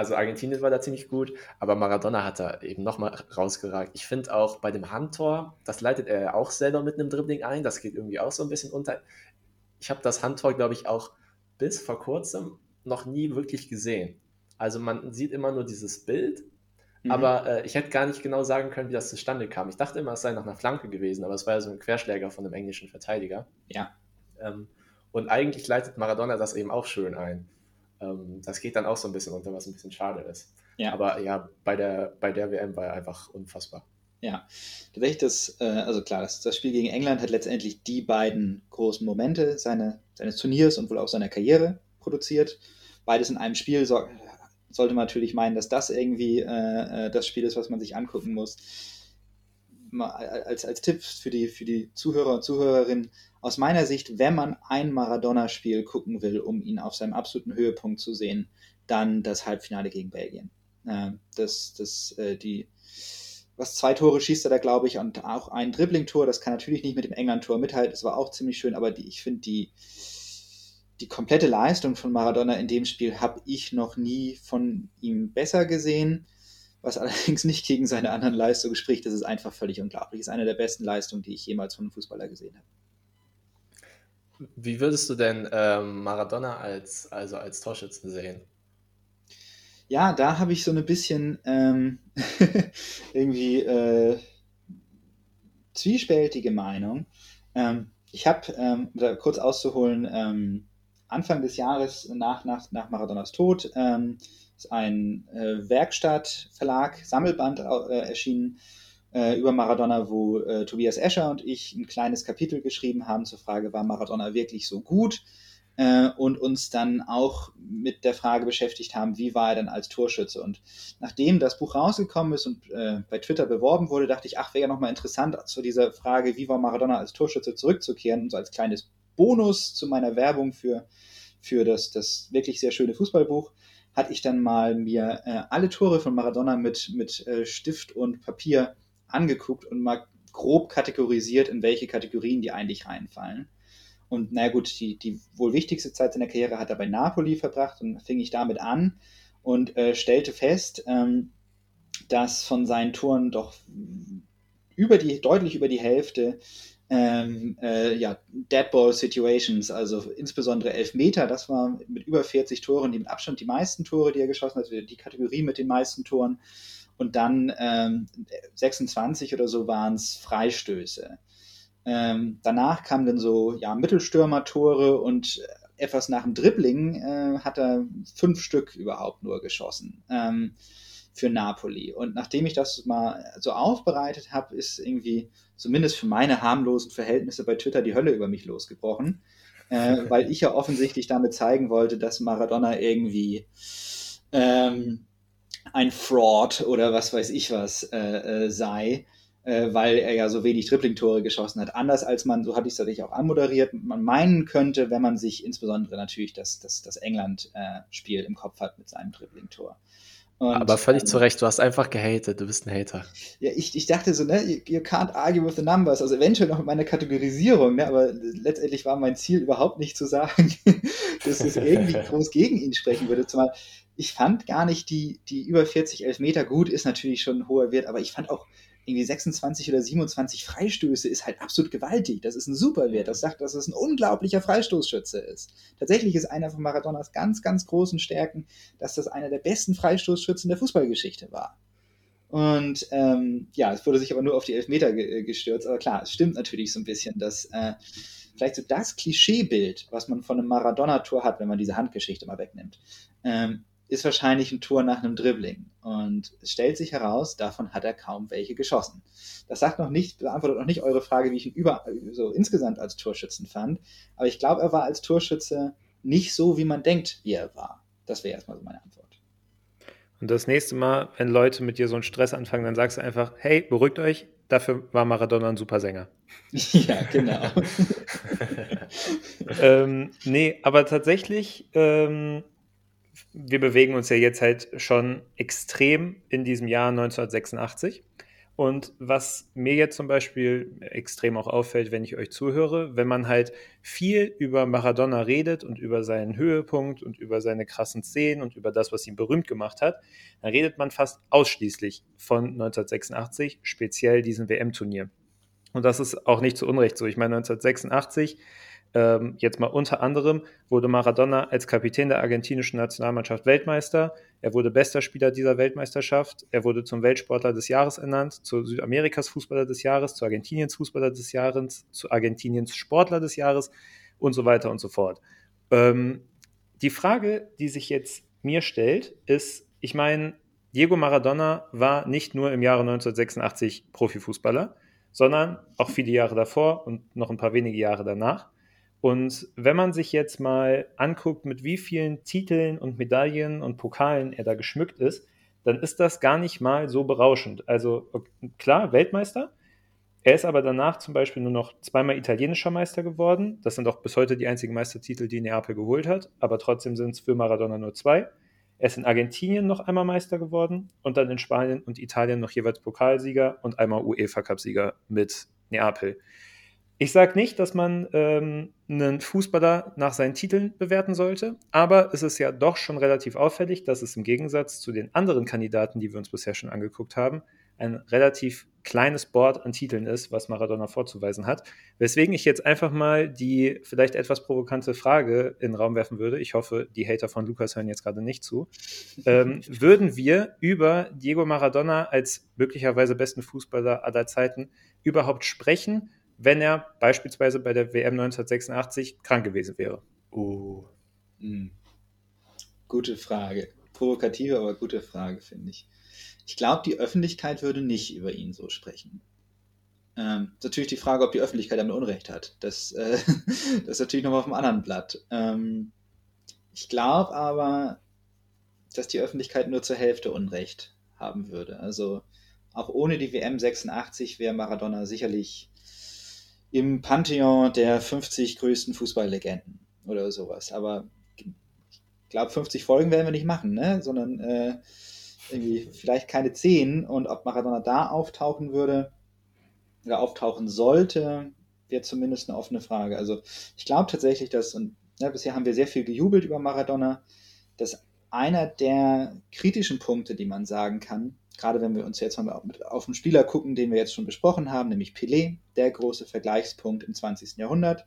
also Argentinien war da ziemlich gut, aber Maradona hat da eben nochmal rausgeragt. Ich finde auch bei dem Handtor, das leitet er auch selber mit einem Dribbling ein, das geht irgendwie auch so ein bisschen unter. Ich habe das Handtor, glaube ich, auch bis vor kurzem noch nie wirklich gesehen. Also man sieht immer nur dieses Bild Mhm. Aber äh, ich hätte gar nicht genau sagen können, wie das zustande kam. Ich dachte immer, es sei nach einer Flanke gewesen, aber es war ja so ein Querschläger von einem englischen Verteidiger. Ja. Ähm, und eigentlich leitet Maradona das eben auch schön ein. Ähm, das geht dann auch so ein bisschen unter, was ein bisschen schade ist. Ja. Aber ja, bei der, bei der WM war er einfach unfassbar. Ja, tatsächlich das, äh, also klar, das, das, Spiel gegen England hat letztendlich die beiden großen Momente seine, seines Turniers und wohl auch seiner Karriere produziert. Beides in einem Spiel sorgt, sollte man natürlich meinen, dass das irgendwie äh, äh das Spiel ist, was man sich angucken muss. Mal als, als Tipp für die, für die Zuhörer und Zuhörerinnen, aus meiner Sicht, wenn man ein Maradona-Spiel gucken will, um ihn auf seinem absoluten Höhepunkt zu sehen, dann das Halbfinale gegen Belgien. Äh, das, das, äh, die, was zwei Tore schießt er da, glaube ich, und auch ein Dribbling-Tor. Das kann natürlich nicht mit dem England-Tor mithalten. Das war auch ziemlich schön, aber die, ich finde die, die komplette Leistung von Maradona in dem Spiel habe ich noch nie von ihm besser gesehen. Was allerdings nicht gegen seine anderen Leistungen spricht, das ist einfach völlig unglaublich. Das ist eine der besten Leistungen, die ich jemals von einem Fußballer gesehen habe. Wie würdest du denn ähm, Maradona als, also als Torschützen sehen? ja, da habe ich so ein bisschen ähm, irgendwie äh, zwiespältige Meinung. Ähm, ich habe, ähm, kurz auszuholen, ähm, Anfang des Jahres nach, nach, nach Maradonas Tod ähm, ist ein äh, Werkstattverlag, Sammelband äh, erschienen äh, über Maradona, wo äh, Tobias Escher und ich ein kleines Kapitel geschrieben haben zur Frage, war Maradona wirklich so gut? äh, und uns dann auch mit der Frage beschäftigt haben, wie war er denn als Torschütze. Und nachdem das Buch rausgekommen ist und äh, bei Twitter beworben wurde, dachte ich, ach, wäre ja nochmal interessant, zu dieser Frage, wie war Maradona als Torschütze zurückzukehren und so als kleines Bonus zu meiner Werbung für, für das, das wirklich sehr schöne Fußballbuch hatte ich dann mal mir äh, alle Tore von Maradona mit, mit äh, Stift und Papier angeguckt und mal grob kategorisiert, in welche Kategorien die eigentlich reinfallen. Und naja gut, die, die wohl wichtigste Zeit seiner Karriere hat er bei Napoli verbracht und fing ich damit an und äh, stellte fest, ähm, dass von seinen Touren doch über die, deutlich über die Hälfte ähm, äh, ja, Deadball Situations, also insbesondere Elfmeter, das war mit über 40 Toren die mit Abstand die meisten Tore, die er geschossen hat, die Kategorie mit den meisten Toren. Und dann ähm, 26 oder so waren es Freistöße. Ähm, danach kamen dann so ja, Mittelstürmer-Tore und etwas nach dem Dribbling äh, hat er fünf Stück überhaupt nur geschossen ähm, für Napoli. Und nachdem ich das mal so aufbereitet habe, ist irgendwie zumindest für meine harmlosen Verhältnisse bei Twitter die Hölle über mich losgebrochen, äh, weil ich ja offensichtlich damit zeigen wollte, dass Maradona irgendwie ähm, ein Fraud oder was weiß ich was äh, äh sei äh, weil er ja so wenig Dribbling-Tore geschossen hat. Anders als man, so hatte ich es natürlich auch anmoderiert, man meinen könnte, wenn man sich insbesondere natürlich das, das, das England-Spiel im Kopf hat mit seinem Dribbling-Tor. Aber völlig ähm, zu Recht, du hast einfach gehatet, du bist ein Hater. Ja, ich, ich dachte so, ne, you, you, can't argue with the numbers, also eventuell noch mit meiner Kategorisierung, ne, aber letztendlich war mein Ziel überhaupt nicht zu sagen, dass es irgendwie groß gegen ihn sprechen würde, zumal ich fand gar nicht die, die über 40 Elfmeter gut, ist natürlich schon ein hoher Wert, aber ich fand auch irgendwie 26 oder 27 Freistöße ist halt absolut gewaltig. Das ist ein super Wert. Das sagt, dass es ein unglaublicher Freistoßschütze ist. Tatsächlich ist einer von Maradonas ganz, ganz großen Stärken, dass das einer der besten Freistoßschützen der Fußballgeschichte war. Und ähm, ja, es wurde sich aber nur auf die Elfmeter ge gestürzt. Aber klar, es stimmt natürlich so ein bisschen, dass äh, vielleicht so das Klischeebild, was man von einem Maradona-Tor hat, wenn man diese Handgeschichte mal wegnimmt, ähm, ist wahrscheinlich ein Tor nach einem Dribbling. Und es stellt sich heraus, davon hat er kaum welche geschossen. Das sagt noch nicht, beantwortet noch nicht eure Frage, wie ich ihn über, so insgesamt als Torschützen fand. Aber ich glaube, er war als Torschütze nicht so, wie man denkt, wie er war. Das wäre erstmal so meine Antwort. Und das nächste Mal, wenn Leute mit dir so einen Stress anfangen, dann sagst du einfach, hey, beruhigt euch, dafür war Maradona ein super Sänger. ja, genau. ähm, nee, aber tatsächlich ähm, wir bewegen uns ja jetzt halt schon extrem in diesem Jahr 1986. Und was mir jetzt zum Beispiel extrem auch auffällt, wenn ich euch zuhöre, wenn man halt viel über Maradona redet und über seinen Höhepunkt und über seine krassen Szenen und über das, was ihn berühmt gemacht hat, dann redet man fast ausschließlich von 1986, speziell diesem WM-Turnier. Und das ist auch nicht zu Unrecht so. Ich meine, 1986 ähm, jetzt mal unter anderem wurde Maradona als Kapitän der argentinischen Nationalmannschaft Weltmeister. Er wurde bester Spieler dieser Weltmeisterschaft. Er wurde zum Weltsportler des Jahres ernannt, zu Südamerikas Fußballer des Jahres, zu Argentiniens Fußballer des Jahres, zu Argentiniens Sportler des Jahres und so weiter und so fort. Ähm, die Frage, die sich jetzt mir stellt, ist, ich meine, Diego Maradona war nicht nur im Jahre 1986 Profifußballer, sondern auch viele Jahre davor und noch ein paar wenige Jahre danach. Und wenn man sich jetzt mal anguckt, mit wie vielen Titeln und Medaillen und Pokalen er da geschmückt ist, dann ist das gar nicht mal so berauschend. Also klar, Weltmeister. Er ist aber danach zum Beispiel nur noch zweimal italienischer Meister geworden. Das sind auch bis heute die einzigen Meistertitel, die Neapel geholt hat. Aber trotzdem sind es für Maradona nur zwei. Er ist in Argentinien noch einmal Meister geworden und dann in Spanien und Italien noch jeweils Pokalsieger und einmal UEFA-Cup-Sieger mit Neapel. Ich sage nicht, dass man ähm, einen Fußballer nach seinen Titeln bewerten sollte, aber es ist ja doch schon relativ auffällig, dass es im Gegensatz zu den anderen Kandidaten, die wir uns bisher schon angeguckt haben, ein relativ kleines Board an Titeln ist, was Maradona vorzuweisen hat. Weswegen ich jetzt einfach mal die vielleicht etwas provokante Frage in den Raum werfen würde. Ich hoffe, die Hater von Lukas hören jetzt gerade nicht zu. Ähm, würden wir über Diego Maradona als möglicherweise besten Fußballer aller Zeiten überhaupt sprechen, wenn er beispielsweise bei der WM 1986 krank gewesen wäre? Oh. Hm. Gute Frage. Provokative, aber gute Frage, finde ich. Ich glaube, die Öffentlichkeit würde nicht über ihn so sprechen. Ähm, ist natürlich die Frage, ob die Öffentlichkeit damit Unrecht hat. Das, äh, das ist natürlich nochmal auf dem anderen Blatt. Ähm, ich glaube aber, dass die Öffentlichkeit nur zur Hälfte Unrecht haben würde. Also auch ohne die WM 86 wäre Maradona sicherlich im Pantheon der 50 größten Fußballlegenden oder sowas. Aber ich glaube, 50 Folgen werden wir nicht machen, ne? sondern äh, irgendwie vielleicht keine 10 und ob Maradona da auftauchen würde oder auftauchen sollte, wäre zumindest eine offene Frage. Also ich glaube tatsächlich, dass, und ja, bisher haben wir sehr viel gejubelt über Maradona, dass einer der kritischen Punkte, die man sagen kann, gerade wenn wir uns jetzt mal auf einen Spieler gucken, den wir jetzt schon besprochen haben, nämlich Pelé, der große Vergleichspunkt im 20. Jahrhundert.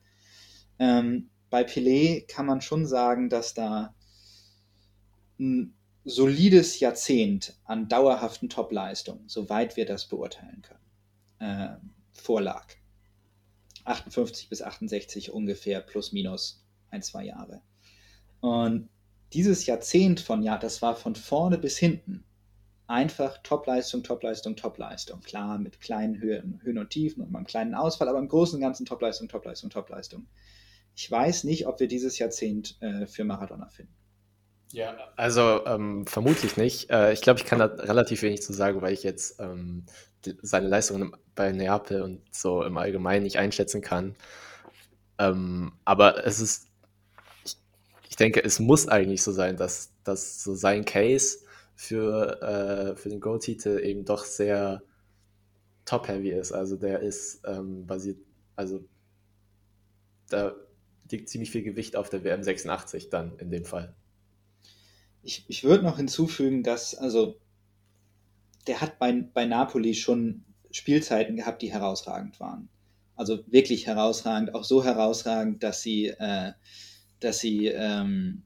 Ähm, bei Pelé kann man schon sagen, dass da ein solides Jahrzehnt an dauerhaften Topleistungen, soweit wir das beurteilen können, äh, vorlag. 58 bis 68 ungefähr, plus minus ein, zwei Jahre. Und dieses Jahrzehnt von Jahr, das war von vorne bis hinten einfach Topleistung, Topleistung, Topleistung. Klar, mit kleinen Höhen, Höhen und Tiefen und mal einem kleinen Ausfall, aber im Großen und Ganzen Topleistung, Topleistung, Topleistung. Ich weiß nicht, ob wir dieses Jahrzehnt äh, für Maradona finden. Ja, also ähm, vermutlich nicht. Äh, ich glaube, ich kann da relativ wenig zu sagen, weil ich jetzt ähm, die, seine Leistungen bei Neapel und so im Allgemeinen nicht einschätzen kann. Ähm, aber es ist, ich, ich, denke, es muss eigentlich so sein, dass, dass so sein Case für, äh, für den Go-Titel eben doch sehr top-heavy ist. Also der ist ähm, basiert, also da liegt ziemlich viel Gewicht auf der WM 86 dann in dem Fall. Ich, ich würde noch hinzufügen, dass, also, der hat bei, bei Napoli schon Spielzeiten gehabt, die herausragend waren. Also wirklich herausragend, auch so herausragend, dass sie, äh, dass sie ähm,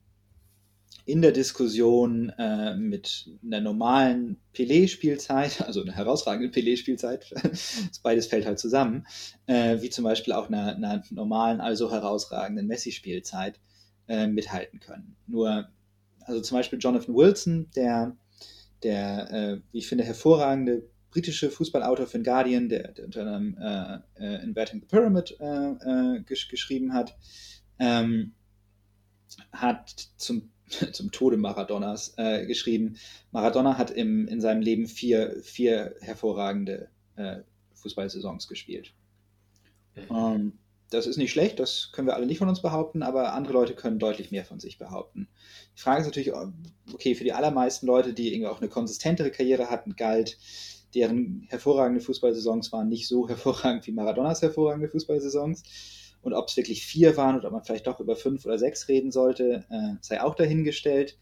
in der Diskussion äh, mit einer normalen Pelé-Spielzeit, also einer herausragenden Pelé-Spielzeit, beides fällt halt zusammen, äh, wie zum Beispiel auch einer, einer normalen, also herausragenden Messi-Spielzeit äh, mithalten können. Nur also zum Beispiel Jonathan Wilson, der, der äh, wie ich finde, hervorragende britische Fußballautor für den Guardian, der, der unter anderem äh, äh, Inverting the Pyramid gesch geschrieben hat, ähm, hat zum, zum Tode Maradonas äh, geschrieben. Maradona hat im, in seinem Leben vier, vier hervorragende Fußballsaisons gespielt. Mhm. Um, ähm, das ist nicht schlecht, das können wir alle nicht von uns behaupten, aber andere Leute können deutlich mehr von sich behaupten. Die Frage ist natürlich, okay, für die allermeisten Leute, die irgendwie auch eine konsistentere Karriere hatten, galt, deren hervorragende Fußballsaisons waren nicht so hervorragend wie Maradonas hervorragende Fußballsaisons. Und ob es wirklich vier waren oder ob man vielleicht doch über fünf oder sechs reden sollte, äh, sei auch dahingestellt.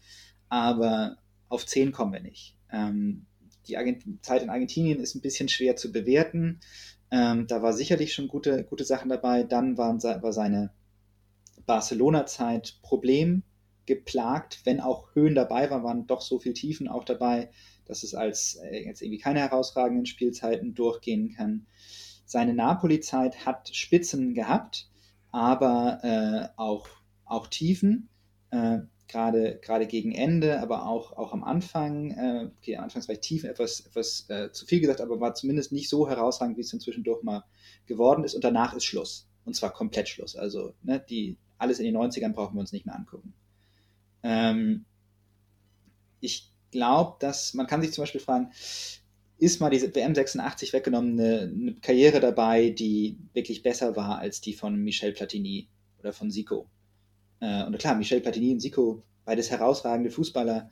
Aber auf zehn kommen wir nicht. Ähm, die Argent Zeit in Argentinien ist ein bisschen schwer zu bewerten. Ähm, da war sicherlich schon gute, gute Sachen dabei. Dann waren, war seine Barcelona-Zeit Problem geplagt. Wenn auch Höhen dabei waren, waren doch so viele Tiefen auch dabei, dass es als äh, jetzt irgendwie keine herausragenden Spielzeiten durchgehen kann. Seine Napoli-Zeit hat Spitzen gehabt, aber äh, auch, auch Tiefen. Äh, gerade, gegen Ende, aber auch, auch am Anfang, äh, okay, anfangs war ich tief etwas, etwas äh, zu viel gesagt, aber war zumindest nicht so herausragend, wie es inzwischen durch mal geworden ist. Und danach ist Schluss. Und zwar komplett Schluss. Also, ne, die, alles in den 90ern brauchen wir uns nicht mehr angucken. Ähm, ich glaube, dass man kann sich zum Beispiel fragen, ist mal diese WM 86 weggenommen eine, eine Karriere dabei, die wirklich besser war als die von Michel Platini oder von Zico? Äh, und klar, Michel Platini und Zico beides herausragende Fußballer,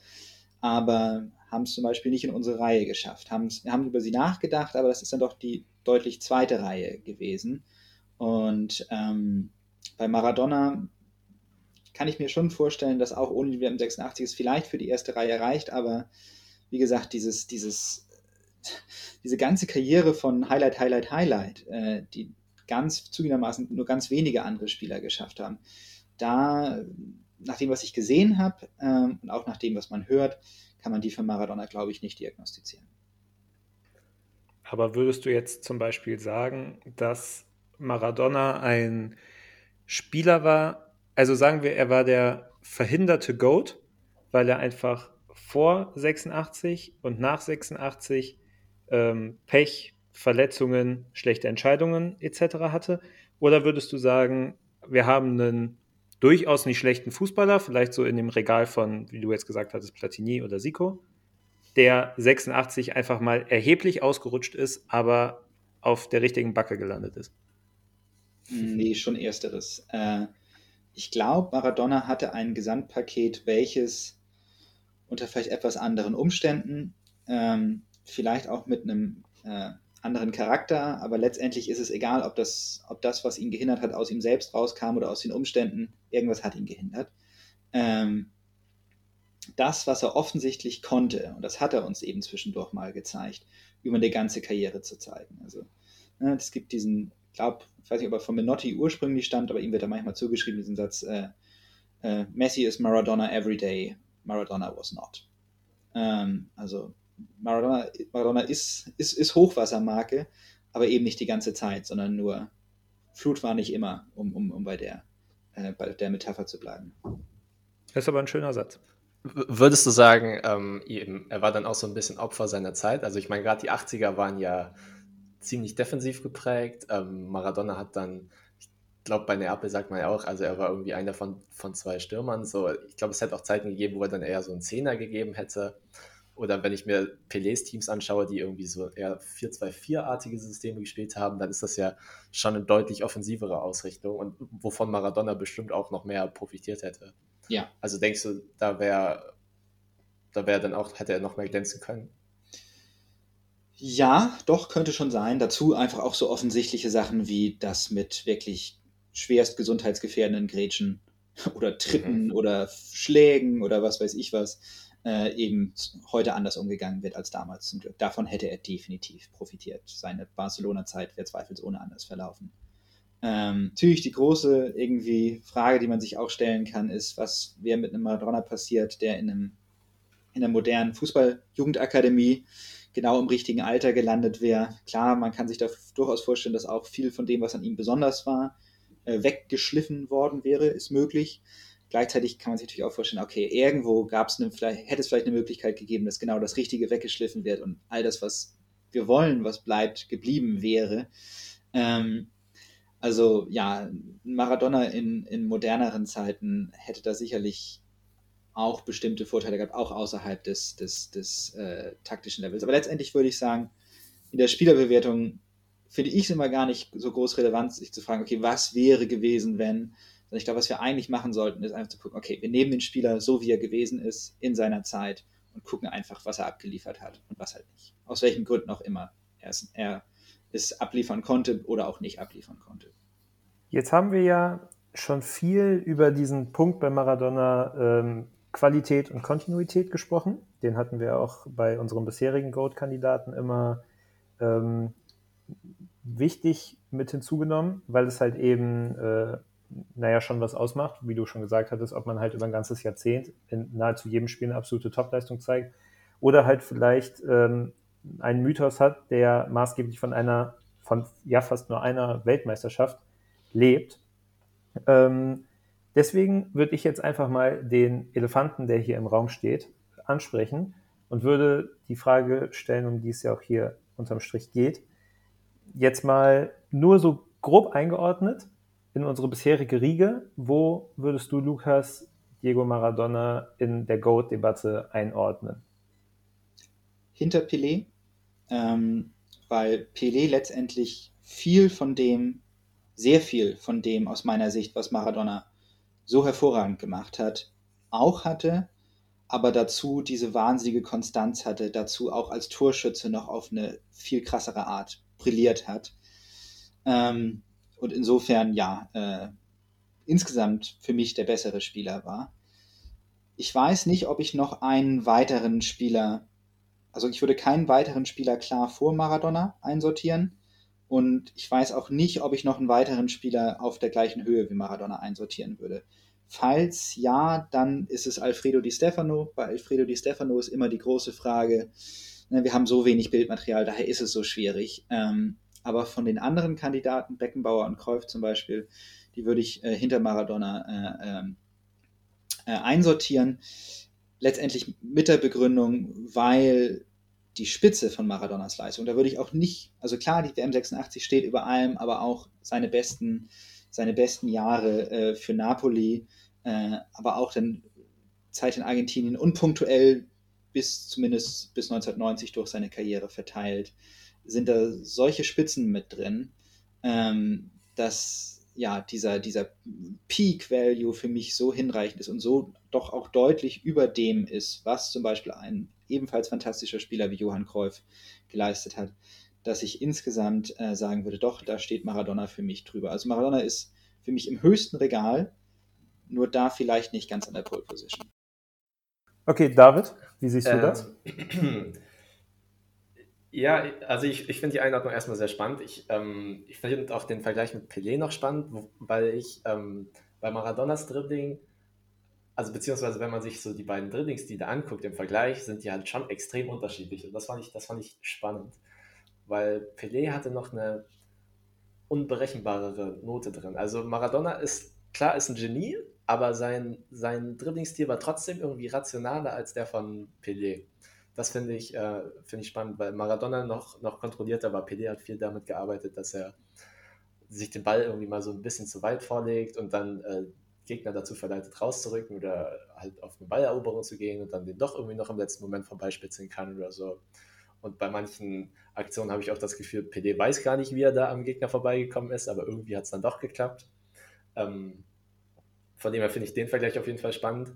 aber haben es zum Beispiel nicht in unsere Reihe geschafft. Haben, haben über sie nachgedacht, aber das ist dann doch die deutlich zweite Reihe gewesen. Und ähm, bei Maradona kann ich mir schon vorstellen, dass auch ohne die WM 86 es vielleicht für die erste Reihe reicht, aber wie gesagt, dieses, dieses, diese ganze Karriere von Highlight, Highlight, Highlight, äh, die ganz zugegebenermaßen nur ganz wenige andere Spieler geschafft haben, da, nach dem, was ich gesehen habe ähm, und auch nach dem, was man hört, kann man die für Maradona, glaube ich, nicht diagnostizieren. Aber würdest du jetzt zum Beispiel sagen, dass Maradona ein Spieler war, also sagen wir, er war der verhinderte Goat, weil er einfach vor 86 und nach 86 ähm, Pech, Verletzungen, schlechte Entscheidungen etc. hatte? Oder würdest du sagen, wir haben einen durchaus nicht schlechten Fußballer, vielleicht so in dem Regal von, wie du jetzt gesagt hattest, Platini oder Sico, der 86 einfach mal erheblich ausgerutscht ist, aber auf der richtigen Backe gelandet ist? Nee, schon ersteres. Äh, ich glaube, Maradona hatte ein Gesamtpaket, welches unter vielleicht etwas anderen Umständen, ähm, vielleicht auch mit einem äh, anderen Charakter, aber letztendlich ist es egal, ob das, ob das, was ihn gehindert hat, aus ihm selbst rauskam oder aus den Umständen, irgendwas hat ihn gehindert. Ähm, das, was er offensichtlich konnte, und das hat er uns eben zwischendurch mal gezeigt, über eine ganze Karriere zu zeigen. Also ne, es gibt diesen, ich glaube, ich weiß nicht, ob er von Menotti ursprünglich stammt, aber ihm wird da manchmal zugeschrieben, diesen Satz, äh, äh, Messi is Maradona every day, Maradona was not. Ähm, also Maradona, Maradona ist, ist, ist Hochwassermarke, aber eben nicht die ganze Zeit, sondern nur Flut war nicht immer, um, um, um bei, der, äh, bei der Metapher zu bleiben. Das ist aber ein schöner Satz. Würdest du sagen, ähm, eben, er war dann auch so ein bisschen Opfer seiner Zeit? Also ich meine, gerade die 80er waren ja ziemlich defensiv geprägt. Ähm, Maradona hat dann, ich glaube, bei Neapel sagt man ja auch, also er war irgendwie einer von, von zwei Stürmern. So, ich glaube, es hätte auch Zeiten gegeben, wo er dann eher so einen Zehner gegeben hätte. Oder wenn ich mir Pelés Teams anschaue, die irgendwie so eher 4-2-4-artige Systeme gespielt haben, dann ist das ja schon eine deutlich offensivere Ausrichtung und wovon Maradona bestimmt auch noch mehr profitiert hätte. Ja. Also denkst du, da wäre da wäre dann auch, hätte er noch mehr glänzen können? Ja, doch, könnte schon sein. Dazu einfach auch so offensichtliche Sachen wie das mit wirklich schwerst gesundheitsgefährdenden Grätschen oder Tritten mhm. oder Schlägen oder was weiß ich was äh, eben heute anders umgegangen wird als damals zum Glück. Davon hätte er definitiv profitiert. Seine Barcelona-Zeit wäre zweifelsohne anders verlaufen. Ähm, natürlich die große irgendwie Frage, die man sich auch stellen kann, ist, was wäre mit einem Maradona passiert, der in, einem, in einer modernen Fußball-Jugendakademie genau im richtigen Alter gelandet wäre. Klar, man kann sich da durchaus vorstellen, dass auch viel von dem, was an ihm besonders war, äh, weggeschliffen worden wäre, ist möglich. Gleichzeitig kann man sich natürlich auch vorstellen, okay, irgendwo gab es eine, vielleicht, hätte es vielleicht eine Möglichkeit gegeben, dass genau das Richtige weggeschliffen wird und all das, was wir wollen, was bleibt, geblieben wäre. Ähm, also ja, Maradona in, in moderneren Zeiten hätte da sicherlich auch bestimmte Vorteile gehabt, auch außerhalb des, des, des äh, taktischen Levels. Aber letztendlich würde ich sagen, in der Spielerbewertung finde ich es immer gar nicht so groß relevant, sich zu fragen, okay, was wäre gewesen, wenn sondern ich glaube, was wir eigentlich machen sollten, ist einfach zu gucken, okay, wir nehmen den Spieler so, wie er gewesen ist, in seiner Zeit und gucken einfach, was er abgeliefert hat und was halt nicht. Aus welchen Gründen auch immer er es, er es abliefern konnte oder auch nicht abliefern konnte. Jetzt haben wir ja schon viel über diesen Punkt bei Maradona ähm, Qualität und Kontinuität gesprochen. Den hatten wir auch bei unserem bisherigen Goat-Kandidaten immer ähm, wichtig mit hinzugenommen, weil es halt eben äh, naja, schon was ausmacht, wie du schon gesagt hattest, ob man halt über ein ganzes Jahrzehnt in nahezu jedem Spiel eine absolute Topleistung zeigt oder halt vielleicht ähm, einen Mythos hat, der maßgeblich von einer, von ja fast nur einer Weltmeisterschaft lebt. Ähm, deswegen würde ich jetzt einfach mal den Elefanten, der hier im Raum steht, ansprechen und würde die Frage stellen, um die es ja auch hier unterm Strich geht. Jetzt mal nur so grob eingeordnet in unsere bisherige Riege. Wo würdest du, Lukas, Diego Maradona in der GOAT-Debatte einordnen? Hinter Pelé, ähm, weil Pelé letztendlich viel von dem, sehr viel von dem aus meiner Sicht, was Maradona so hervorragend gemacht hat, auch hatte, aber dazu diese wahnsinnige Konstanz hatte, dazu auch als Torschütze noch auf eine viel krassere Art brilliert hat. Ähm, und insofern, ja, äh, insgesamt für mich der bessere Spieler war. Ich weiß nicht, ob ich noch einen weiteren Spieler, also ich würde keinen weiteren Spieler klar vor Maradona einsortieren. Und ich weiß auch nicht, ob ich noch einen weiteren Spieler auf der gleichen Höhe wie Maradona einsortieren würde. Falls ja, dann ist es Alfredo Di Stefano. Bei Alfredo Di Stefano ist immer die große Frage, ne, wir haben so wenig Bildmaterial, daher ist es so schwierig. Ähm, aber von den anderen Kandidaten, Beckenbauer und Cruyff zum Beispiel, die würde ich äh, hinter Maradona äh, ähm, äh, einsortieren. Letztendlich mit der Begründung, weil die Spitze von Maradonas Leistung, da würde ich auch nicht, also klar, die WM 86 steht über allem, aber auch seine besten, seine besten Jahre äh, für Napoli, äh, aber auch dann Zeit in Argentinien und punktuell bis zumindest bis 1990 durch seine Karriere verteilt, sind da solche Spitzen mit drin, ähm, dass ja, dieser, dieser Peak Value für mich so hinreichend ist und so doch auch deutlich über dem ist, was zum Beispiel ein ebenfalls fantastischer Spieler wie Johann Cruyff geleistet hat, dass ich insgesamt äh, sagen würde, doch, da steht Maradona für mich drüber. Also Maradona ist für mich im höchsten Regal, nur da vielleicht nicht ganz an der Pole Position. Okay, David, wie siehst du ähm, das? Ja, also ich, ich finde die Einordnung erstmal sehr spannend. Ich, ähm, ich finde auch den Vergleich mit Pelé noch spannend, weil ich ähm, bei Maradonas Dribbling, also beziehungsweise wenn man sich so die beiden Dribblings, die da anguckt im Vergleich, sind die halt schon extrem unterschiedlich. Und das fand ich, das fand ich spannend, weil Pelé hatte noch eine unberechenbarere Note drin. Also Maradona ist, klar, ist ein Genie, aber sein, sein Dribblingstil war trotzdem irgendwie rationaler als der von Pelé. Das finde ich, äh, find ich spannend, weil Maradona noch, noch kontrollierter war. PD hat viel damit gearbeitet, dass er sich den Ball irgendwie mal so ein bisschen zu weit vorlegt und dann äh, Gegner dazu verleitet, rauszurücken oder halt auf eine Balleroberung zu gehen und dann den doch irgendwie noch im letzten Moment vorbeispitzen kann oder so. Und bei manchen Aktionen habe ich auch das Gefühl, PD weiß gar nicht, wie er da am Gegner vorbeigekommen ist, aber irgendwie hat es dann doch geklappt. Ähm, von dem her finde ich den Vergleich auf jeden Fall spannend.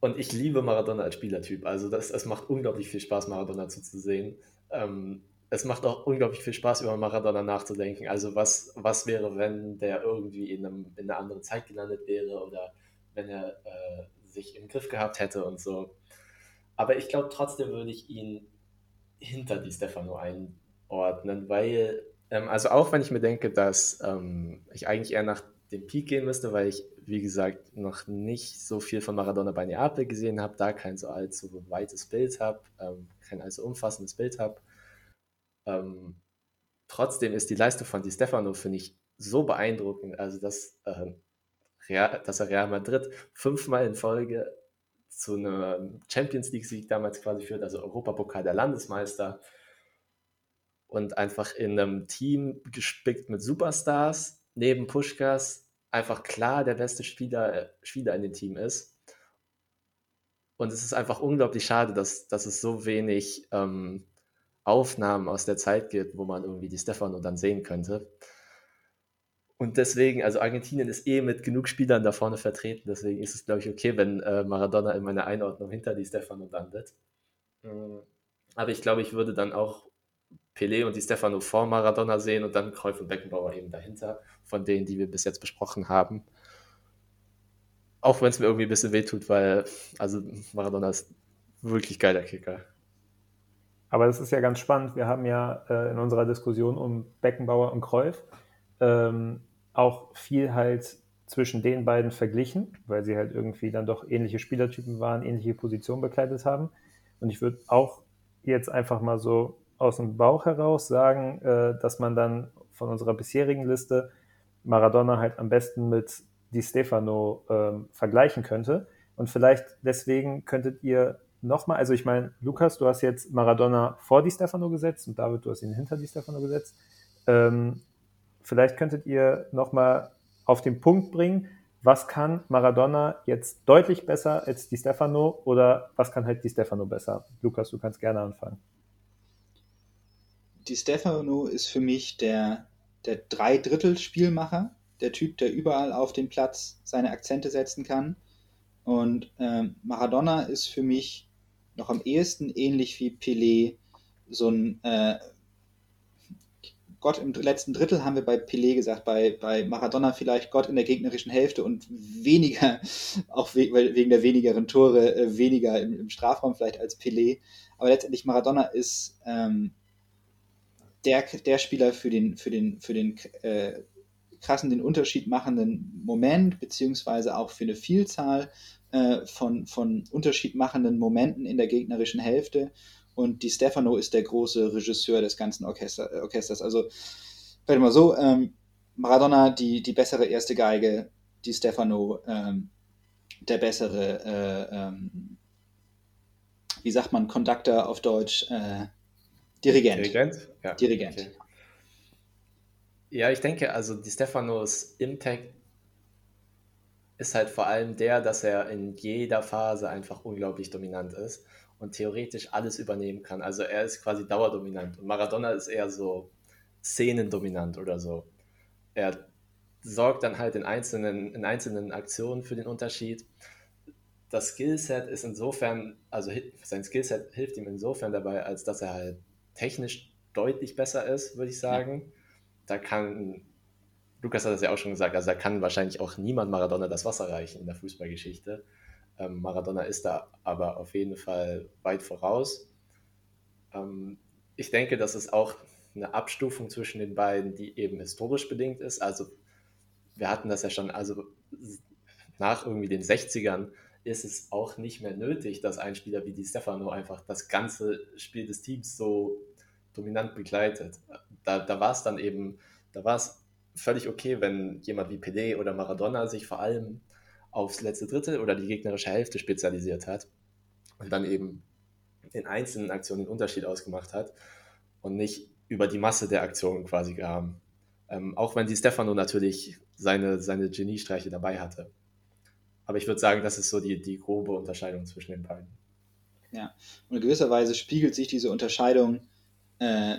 Und ich liebe Maradona als Spielertyp. Also das, es macht unglaublich viel Spaß, Maradona zuzusehen. Ähm, es macht auch unglaublich viel Spaß, über Maradona nachzudenken. Also was, was wäre, wenn der irgendwie in, einem, in einer anderen Zeit gelandet wäre oder wenn er äh, sich im Griff gehabt hätte und so. Aber ich glaube, trotzdem würde ich ihn hinter die Stefano einordnen, weil, ähm, also auch wenn ich mir denke, dass ähm, ich eigentlich eher nach dem Peak gehen müsste, weil ich wie gesagt, noch nicht so viel von Maradona bei Neapel gesehen habe, da kein so allzu weites Bild habe, ähm, kein allzu umfassendes Bild habe. Ähm, trotzdem ist die Leistung von Di Stefano, finde ich, so beeindruckend, also dass, äh, Real, dass er Real Madrid fünfmal in Folge zu einem Champions League-Sieg damals quasi führt, also Europapokal der Landesmeister und einfach in einem Team gespickt mit Superstars, neben Puschkas, einfach klar der beste Spieler, äh, Spieler in dem Team ist. Und es ist einfach unglaublich schade, dass, dass es so wenig ähm, Aufnahmen aus der Zeit gibt, wo man irgendwie die Stefano dann sehen könnte. Und deswegen, also Argentinien ist eh mit genug Spielern da vorne vertreten, deswegen ist es, glaube ich, okay, wenn äh, Maradona in meiner Einordnung hinter die Stefano landet. Mhm. Aber ich glaube, ich würde dann auch Pelé und die Stefano vor Maradona sehen und dann Cruyff und Beckenbauer eben dahinter, von denen, die wir bis jetzt besprochen haben. Auch wenn es mir irgendwie ein bisschen wehtut, weil also Maradona ist wirklich geiler Kicker. Aber das ist ja ganz spannend. Wir haben ja äh, in unserer Diskussion um Beckenbauer und Cruyff ähm, auch viel halt zwischen den beiden verglichen, weil sie halt irgendwie dann doch ähnliche Spielertypen waren, ähnliche Positionen bekleidet haben. Und ich würde auch jetzt einfach mal so aus dem Bauch heraus sagen, äh, dass man dann von unserer bisherigen Liste Maradona halt am besten mit Di Stefano ähm, vergleichen könnte. Und vielleicht deswegen könntet ihr nochmal, also ich meine, Lukas, du hast jetzt Maradona vor Di Stefano gesetzt und David, du hast ihn hinter Di Stefano gesetzt. Ähm, vielleicht könntet ihr nochmal auf den Punkt bringen, was kann Maradona jetzt deutlich besser als Di Stefano oder was kann halt Di Stefano besser? Lukas, du kannst gerne anfangen. Di Stefano ist für mich der, der Dreidrittel-Spielmacher der Typ, der überall auf dem Platz seine Akzente setzen kann. Und ähm, Maradona ist für mich noch am ehesten ähnlich wie Pelé, so ein äh, Gott im letzten Drittel haben wir bei Pelé gesagt, bei, bei Maradona vielleicht Gott in der gegnerischen Hälfte und weniger, auch we wegen der wenigeren Tore, äh, weniger im, im, Strafraum vielleicht als Pelé. Aber letztendlich Maradona ist ähm, der, der Spieler für den, für den, für den äh, krassen, den Unterschied machenden Moment, beziehungsweise auch für eine Vielzahl äh, von, von Unterschied machenden Momenten in der gegnerischen Hälfte und Di Stefano ist der große Regisseur des ganzen Orchester, äh, Orchesters. Also, vielleicht mal so, ähm, Maradona die, die bessere erste Geige, Di Stefano ähm, der bessere, äh, ähm, wie sagt man, Conductor auf Deutsch, äh, Dirigent. Dirigent? Ja. Dirigent. Okay. Ja, ich denke, also Di Stefanos Impact ist halt vor allem der, dass er in jeder Phase einfach unglaublich dominant ist und theoretisch alles übernehmen kann. Also er ist quasi dauerdominant und Maradona ist eher so szenendominant oder so. Er sorgt dann halt in einzelnen, in einzelnen Aktionen für den Unterschied. Das Skillset ist insofern, also sein Skillset hilft ihm insofern dabei, als dass er halt technisch deutlich besser ist, würde ich sagen. Ja. Da kann, Lukas hat das ja auch schon gesagt, also da kann wahrscheinlich auch niemand Maradona das Wasser reichen in der Fußballgeschichte. Ähm, Maradona ist da aber auf jeden Fall weit voraus. Ähm, ich denke, dass es auch eine Abstufung zwischen den beiden, die eben historisch bedingt ist. Also wir hatten das ja schon, also nach irgendwie den 60ern ist es auch nicht mehr nötig, dass ein Spieler wie Di Stefano einfach das ganze Spiel des Teams so dominant begleitet. Da, da war es dann eben, da war es völlig okay, wenn jemand wie Pelé oder Maradona sich vor allem aufs letzte Drittel oder die gegnerische Hälfte spezialisiert hat und dann eben in einzelnen Aktionen den Unterschied ausgemacht hat und nicht über die Masse der Aktionen quasi kam. Ähm, auch wenn die Stefano natürlich seine, seine Geniestreiche dabei hatte. Aber ich würde sagen, das ist so die, die grobe Unterscheidung zwischen den beiden. Ja, und in gewisser Weise spiegelt sich diese Unterscheidung äh,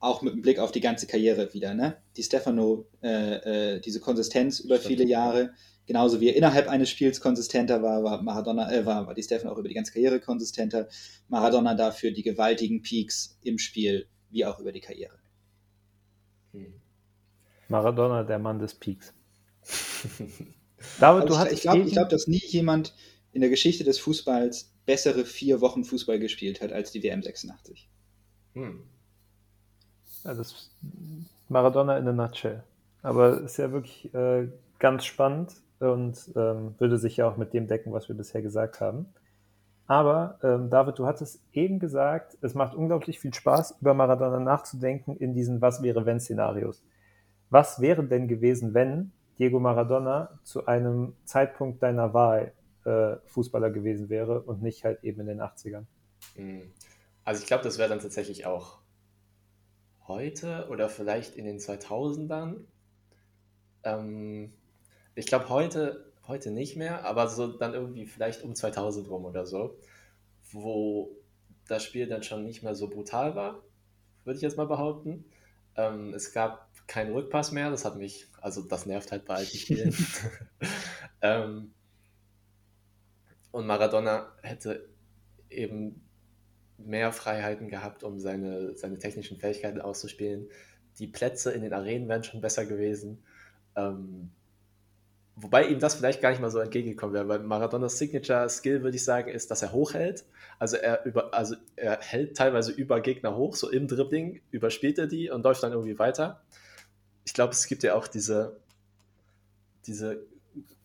auch mit dem Blick auf die ganze Karriere wieder. Ne? Die Stefano, äh, äh, diese Konsistenz über Stimmt. viele Jahre, genauso wie er innerhalb eines Spiels konsistenter war, war Maradona, äh, war, war die Stefano auch über die ganze Karriere konsistenter. Maradona dafür die gewaltigen Peaks im Spiel, wie auch über die Karriere. Hm. Maradona, der Mann des Peaks. David, also du hast ich glaube, glaub, dass nie jemand in der Geschichte des Fußballs bessere vier Wochen Fußball gespielt hat als die WM 86. Hm. Ja, das Maradona in a nutshell. Aber ist ja wirklich äh, ganz spannend und ähm, würde sich ja auch mit dem decken, was wir bisher gesagt haben. Aber ähm, David, du hattest eben gesagt, es macht unglaublich viel Spaß, über Maradona nachzudenken in diesen Was wäre wenn Szenarios. Was wäre denn gewesen, wenn Diego Maradona zu einem Zeitpunkt deiner Wahl äh, Fußballer gewesen wäre und nicht halt eben in den 80ern? Hm. Also ich glaube, das wäre dann tatsächlich auch heute oder vielleicht in den 2000ern. Ähm, ich glaube heute, heute nicht mehr, aber so dann irgendwie vielleicht um 2000 rum oder so, wo das Spiel dann schon nicht mehr so brutal war, würde ich jetzt mal behaupten. Ähm, es gab keinen Rückpass mehr, das hat mich, also das nervt halt bei alten Spielen. ähm, und Maradona hätte eben mehr Freiheiten gehabt, um seine, seine technischen Fähigkeiten auszuspielen. Die Plätze in den Arenen wären schon besser gewesen. Ähm, Wobei ihm das vielleicht gar nicht mal so entgegengekommen wäre, weil Maradonas Signature Skill, würde ich sagen, ist, dass er hochhält. Also er, über, also er hält teilweise über Gegner hoch, so im Dribbling, überspielt er die und läuft dann irgendwie weiter. Ich glaube, es gibt ja auch diese, diese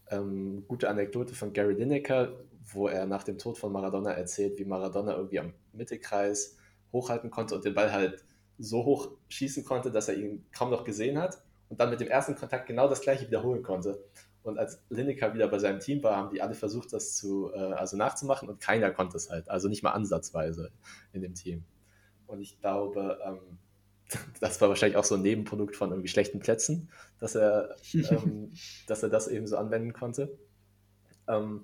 ähm, gute Anekdote von Gary Lineker, wo er nach dem Tod von Maradona erzählt, wie Maradona irgendwie am Mittelkreis hochhalten konnte und den Ball halt so hoch schießen konnte, dass er ihn kaum noch gesehen hat und dann mit dem ersten Kontakt genau das gleiche wiederholen konnte. Und als Lineker wieder bei seinem Team war, haben die alle versucht, das zu, äh, also nachzumachen und keiner konnte es halt. Also nicht mal ansatzweise in dem Team. Und ich glaube, ähm, das war wahrscheinlich auch so ein Nebenprodukt von irgendwie schlechten Plätzen, dass er, ähm, dass er das eben so anwenden konnte. Ähm,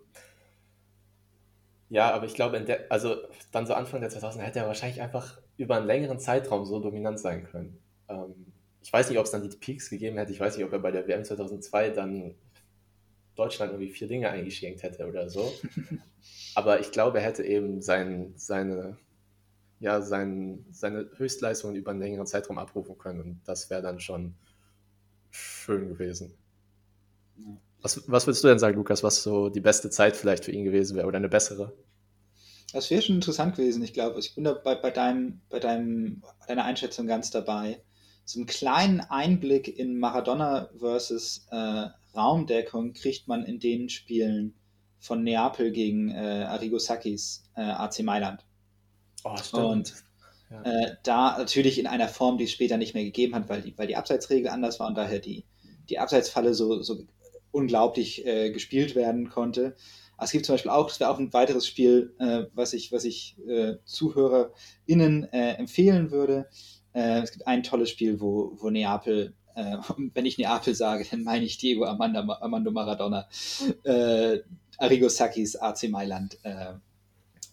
ja, aber ich glaube, der, also dann so Anfang der 2000er hätte er wahrscheinlich einfach über einen längeren Zeitraum so dominant sein können. Ähm, ich weiß nicht, ob es dann die Peaks gegeben hätte. Ich weiß nicht, ob er bei der WM 2002 dann Deutschland irgendwie vier Dinge eingeschenkt hätte oder so. Aber ich glaube, er hätte eben sein, seine, ja, sein, seine Höchstleistungen über einen längeren Zeitraum abrufen können. Und das wäre dann schon schön gewesen. Was, was würdest du denn sagen, Lukas, was so die beste Zeit vielleicht für ihn gewesen wäre oder eine bessere? Das wäre schon interessant gewesen, ich glaube. Ich bin da bei, bei, deinem, bei deinem, deiner Einschätzung ganz dabei. So einen kleinen Einblick in Maradona versus äh, Raumdeckung kriegt man in den Spielen von Neapel gegen äh, Arrigo Sacchis äh, AC Mailand. Oh, stimmt. Und ja. äh, da natürlich in einer Form, die es später nicht mehr gegeben hat, weil die, weil die Abseitsregel anders war und daher die, die Abseitsfalle so, so unglaublich äh, gespielt werden konnte. Aber es gibt zum Beispiel auch, das wäre auch ein weiteres Spiel, äh, was ich, was ich äh, ZuhörerInnen äh, empfehlen würde. Äh, es gibt ein tolles Spiel, wo, wo Neapel wenn ich Neapel sage, dann meine ich Diego Amanda, Armando Maradona, äh, Arrigo Sacchis AC Mailand äh,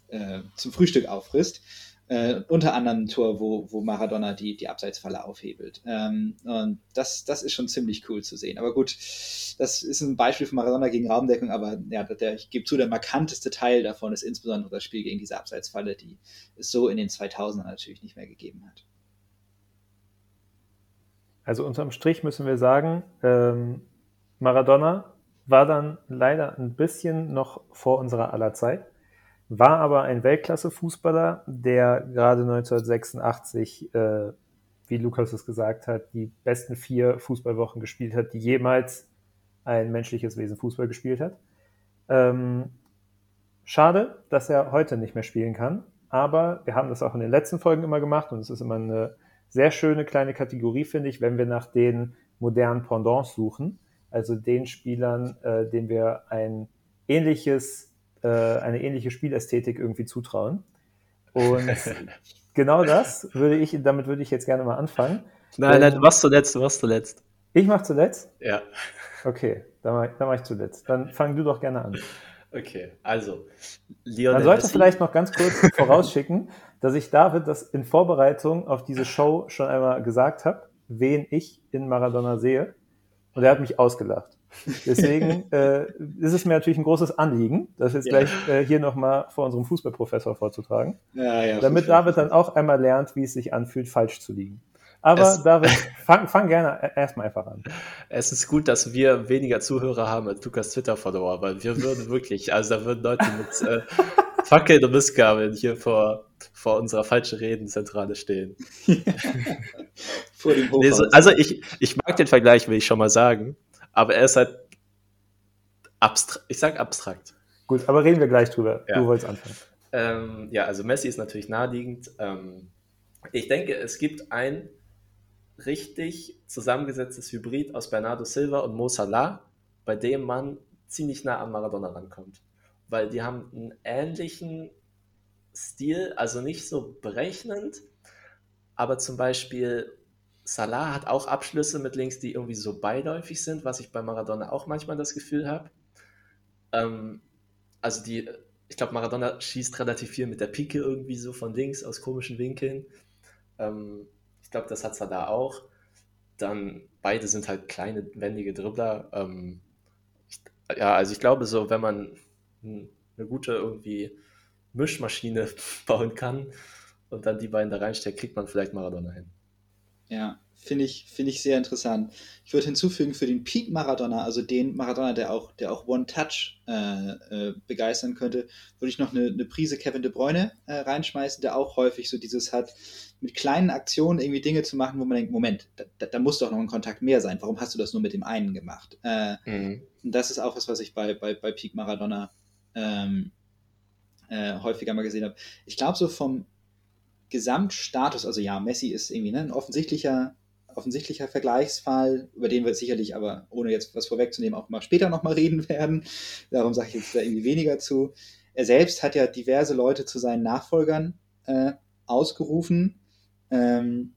äh, zum Frühstück auffrisst. Äh, unter anderem ein Tor, wo, wo Maradona die, die Abseitsfalle aufhebelt. Ähm, und das, das ist schon ziemlich cool zu sehen. Aber gut, das ist ein Beispiel von Maradona gegen Raumdeckung, aber ja, der, ich gebe zu, der markanteste Teil davon ist insbesondere das Spiel gegen diese Abseitsfalle, die es so in den 2000ern natürlich nicht mehr gegeben hat. Also unterm Strich müssen wir sagen, ähm, Maradona war dann leider ein bisschen noch vor unserer aller Zeit, war aber ein Weltklasse-Fußballer, der gerade 1986, äh, wie Lukas es gesagt hat, die besten vier Fußballwochen gespielt hat, die jemals ein menschliches Wesen Fußball gespielt hat. Ähm, schade, dass er heute nicht mehr spielen kann, aber wir haben das auch in den letzten Folgen immer gemacht und es ist immer eine sehr schöne kleine Kategorie, finde ich, wenn wir nach den modernen Pendants suchen. Also den Spielern, äh, denen wir ein ähnliches, äh, eine ähnliche Spielästhetik irgendwie zutrauen. Und genau das würde ich, damit würde ich jetzt gerne mal anfangen. Nein, nein, du machst zuletzt, du machst zuletzt. Ich mach zuletzt? Ja. Okay, dann mache dann mach ich zuletzt. Dann fang du doch gerne an. Okay, also Lionel Man sollte Messi. vielleicht noch ganz kurz vorausschicken, dass ich David das in Vorbereitung auf diese Show schon einmal gesagt habe, wen ich in Maradona sehe. Und er hat mich ausgelacht. Deswegen äh, ist es mir natürlich ein großes Anliegen, das jetzt ja. gleich äh, hier nochmal vor unserem Fußballprofessor vorzutragen. Ja, ja, damit David dann auch einmal lernt, wie es sich anfühlt, falsch zu liegen. Aber es, David, fang, fang gerne e-, erstmal einfach an. Es ist gut, dass wir weniger Zuhörer haben als Lukas Twitter-Follower, weil wir würden wirklich, also da würden Leute mit äh, Fackeln und Missgabeln hier vor, vor unserer falschen Redenzentrale stehen. vor dem nee, so, also ich, ich mag den Vergleich, will ich schon mal sagen, aber er ist halt abstrakt. Ich sag abstrakt. Gut, aber reden wir gleich drüber. Ja. Du wolltest anfangen. Ähm, ja, also Messi ist natürlich naheliegend. Ähm, ich denke, es gibt ein richtig zusammengesetztes Hybrid aus Bernardo Silva und Mo Salah, bei dem man ziemlich nah an Maradona rankommt. Weil die haben einen ähnlichen Stil, also nicht so berechnend, aber zum Beispiel Salah hat auch Abschlüsse mit links, die irgendwie so beiläufig sind, was ich bei Maradona auch manchmal das Gefühl habe. Ähm, also die, ich glaube, Maradona schießt relativ viel mit der Pike irgendwie so von links aus komischen Winkeln. Ähm, ich glaube, das hat da auch. Dann beide sind halt kleine, wendige Dribbler. Ähm, ich, ja, also ich glaube so, wenn man eine gute irgendwie Mischmaschine bauen kann und dann die beiden da reinsteckt, kriegt man vielleicht Maradona hin. Ja, finde ich, finde ich sehr interessant. Ich würde hinzufügen, für den Peak Maradona, also den Maradona, der auch, der auch One-Touch äh, äh, begeistern könnte, würde ich noch eine, eine Prise Kevin De Bruyne äh, reinschmeißen, der auch häufig so dieses hat, mit kleinen Aktionen irgendwie Dinge zu machen, wo man denkt, Moment, da, da muss doch noch ein Kontakt mehr sein. Warum hast du das nur mit dem einen gemacht? Äh, mhm. Und das ist auch was, was ich bei, bei, bei Peak Maradona ähm, äh, häufiger mal gesehen habe. Ich glaube, so vom Gesamtstatus, also ja, Messi ist irgendwie ne, ein offensichtlicher, offensichtlicher Vergleichsfall, über den wir sicherlich aber, ohne jetzt was vorwegzunehmen, auch mal später nochmal reden werden. Darum sage ich jetzt da irgendwie weniger zu. Er selbst hat ja diverse Leute zu seinen Nachfolgern äh, ausgerufen. Ähm,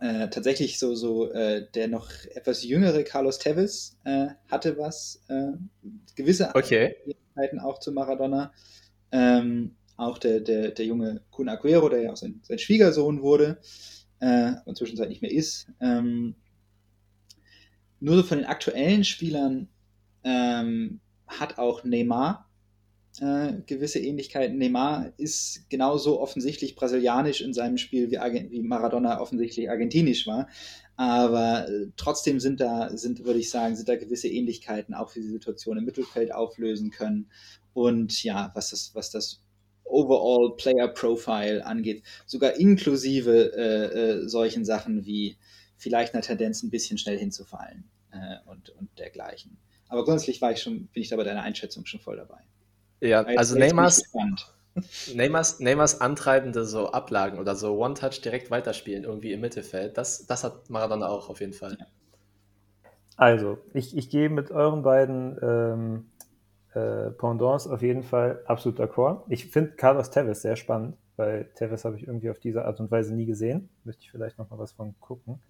äh, tatsächlich so, so äh, der noch etwas jüngere Carlos Tevez äh, hatte was, äh, gewisse okay. auch zu Maradona. Ähm, auch der, der, der junge Kun Aguero, der ja auch sein, sein Schwiegersohn wurde. äh, und zwischenzeit nicht mehr ist. Ähm, nur so von den aktuellen Spielern ähm, hat auch Neymar äh, gewisse Ähnlichkeiten. Neymar ist genauso offensichtlich brasilianisch in seinem Spiel, wie, Argent wie Maradona offensichtlich argentinisch war. Aber äh, trotzdem sind da, sind, würde ich sagen, sind da gewisse Ähnlichkeiten, auch wie sie Situation im Mittelfeld auflösen können. Und ja, was das, was das Overall Player Profile angeht, sogar inklusive äh, äh, solchen Sachen wie vielleicht eine Tendenz, ein bisschen schnell hinzufallen äh, und, und dergleichen. Aber grundsätzlich war ich schon, bin ich da bei deiner Einschätzung schon voll dabei. Ja, also Neymars, Neymars, Neymars antreibende so Ablagen oder so One-Touch direkt weiterspielen, irgendwie im Mittelfeld, das, das hat Maradona auch auf jeden Fall. Ja. Also, ich, ich gehe mit euren beiden ähm, äh, Pendants auf jeden Fall absolut d'accord. Ich finde Carlos Tevez sehr spannend, weil Tevez habe ich irgendwie auf diese Art und Weise nie gesehen. Müsste ich vielleicht noch mal was von gucken.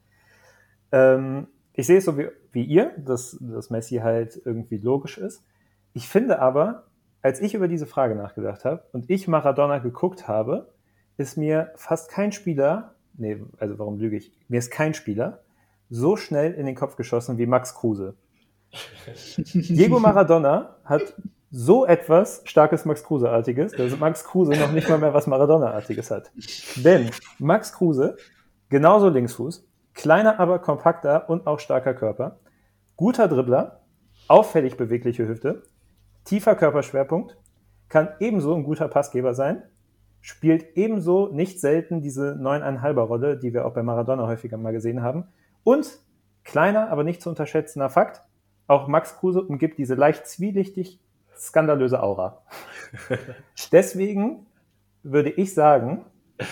Ähm, ich sehe es so wie, wie ihr, dass, dass Messi halt irgendwie logisch ist. Ich finde aber, als ich über diese Frage nachgedacht habe und ich Maradona geguckt habe, ist mir fast kein Spieler, nee, also warum lüge ich? Mir ist kein Spieler so schnell in den Kopf geschossen wie Max Kruse. Diego Maradona hat so etwas starkes Max Kruse-artiges, dass Max Kruse noch nicht mal mehr was Maradona-artiges hat. Denn Max Kruse, genauso Linksfuß, kleiner, aber kompakter und auch starker Körper, guter Dribbler, auffällig bewegliche Hüfte, tiefer Körperschwerpunkt, kann ebenso ein guter Passgeber sein, spielt ebenso nicht selten diese 9,5er Rolle, die wir auch bei Maradona häufiger mal gesehen haben. Und kleiner, aber nicht zu unterschätzender Fakt, auch Max Kruse umgibt diese leicht zwielichtig skandalöse Aura. Deswegen würde ich sagen,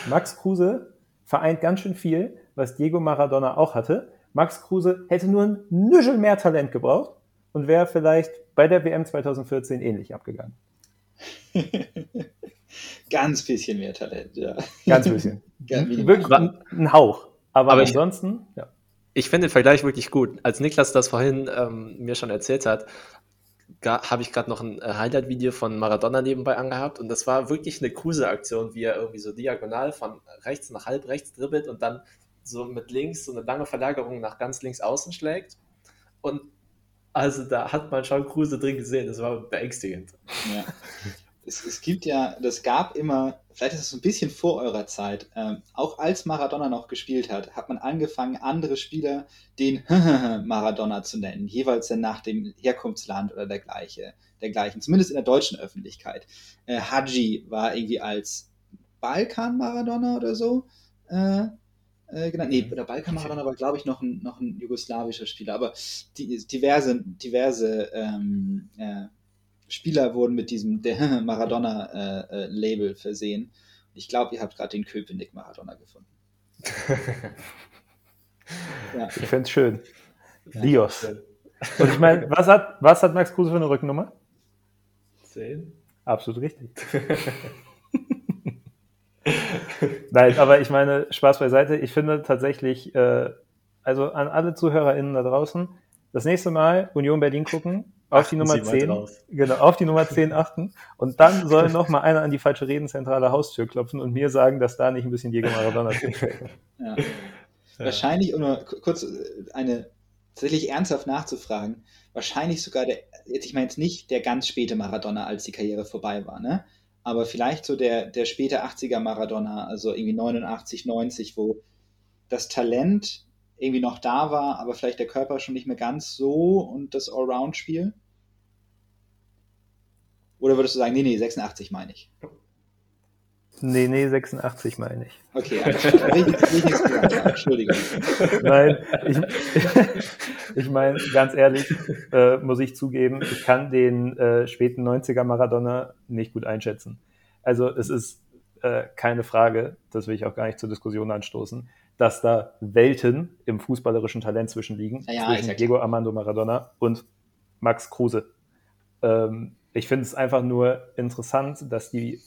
Max Kruse vereint ganz schön viel, was Diego Maradona auch hatte. Max Kruse hätte nur ein Nüschel mehr Talent gebraucht und wäre vielleicht bei der WM 2014 ähnlich abgegangen. Ganz bisschen mehr Talent, ja. Ganz bisschen. Wirklich ein, ein Hauch. Aber, Aber ansonsten, ich, ja ich finde den Vergleich wirklich gut. Als Niklas das vorhin ähm, mir schon erzählt hat, habe ich gerade noch ein äh, Highlight-Video von Maradona nebenbei angehabt und das war wirklich eine Kruse-Aktion, wie er irgendwie so diagonal von rechts nach halb rechts dribbelt und dann so mit links so eine lange Verlagerung nach ganz links außen schlägt. Und also da hat man schon Kruse drin gesehen, das war beängstigend. Ja. es, es gibt ja, das gab immer, vielleicht ist es ein bisschen vor eurer Zeit, ähm, auch als Maradona noch gespielt hat, hat man angefangen, andere Spieler den Maradona zu nennen, jeweils dann nach dem Herkunftsland oder dergleichen, dergleichen zumindest in der deutschen Öffentlichkeit. Äh, Haji war irgendwie als Balkan-Maradona oder so äh, äh, genannt. Nee, der Balkan-Maradona war, glaube ich, noch ein, noch ein jugoslawischer Spieler, aber die, diverse, diverse ähm, äh, Spieler wurden mit diesem Maradona-Label äh, äh, versehen. Ich glaube, ihr habt gerade den Köpenick Maradona gefunden. ja. Ich fände es schön. Ja, Dios. Und ich meine, was hat, was hat Max Kruse für eine Rückennummer? Zehn. Absolut richtig. Nein, aber ich meine, Spaß beiseite. Ich finde tatsächlich, äh, also an alle ZuhörerInnen da draußen, das nächste Mal Union Berlin gucken, auf die Nummer 10, genau, auf die Nummer 10 achten und dann soll noch mal einer an die falsche Redenzentrale Haustür klopfen und mir sagen, dass da nicht ein bisschen Diego Maradona drinsteckt. Ja. ja. Wahrscheinlich, um nur kurz eine tatsächlich ernsthaft nachzufragen, wahrscheinlich sogar der, ich meine jetzt nicht der ganz späte Maradona, als die Karriere vorbei war, ne? Aber vielleicht so der, der späte 80er Maradona, also irgendwie 89, 90, wo das Talent irgendwie noch da war, aber vielleicht der Körper schon nicht mehr ganz so und das Allround-Spiel? Oder würdest du sagen, nee, nee, 86 meine ich? Nee, nee, 86 meine ich. Okay, Entschuldigung. Nein, ich, ich meine, ganz ehrlich, äh, muss ich zugeben, ich kann den äh, späten 90er Maradona nicht gut einschätzen. Also es ist äh, keine Frage, das will ich auch gar nicht zur Diskussion anstoßen dass da Welten im fußballerischen Talent zwischenliegen, ja, zwischen Diego Armando Maradona und Max Kruse. Ähm, ich finde es einfach nur interessant, dass die,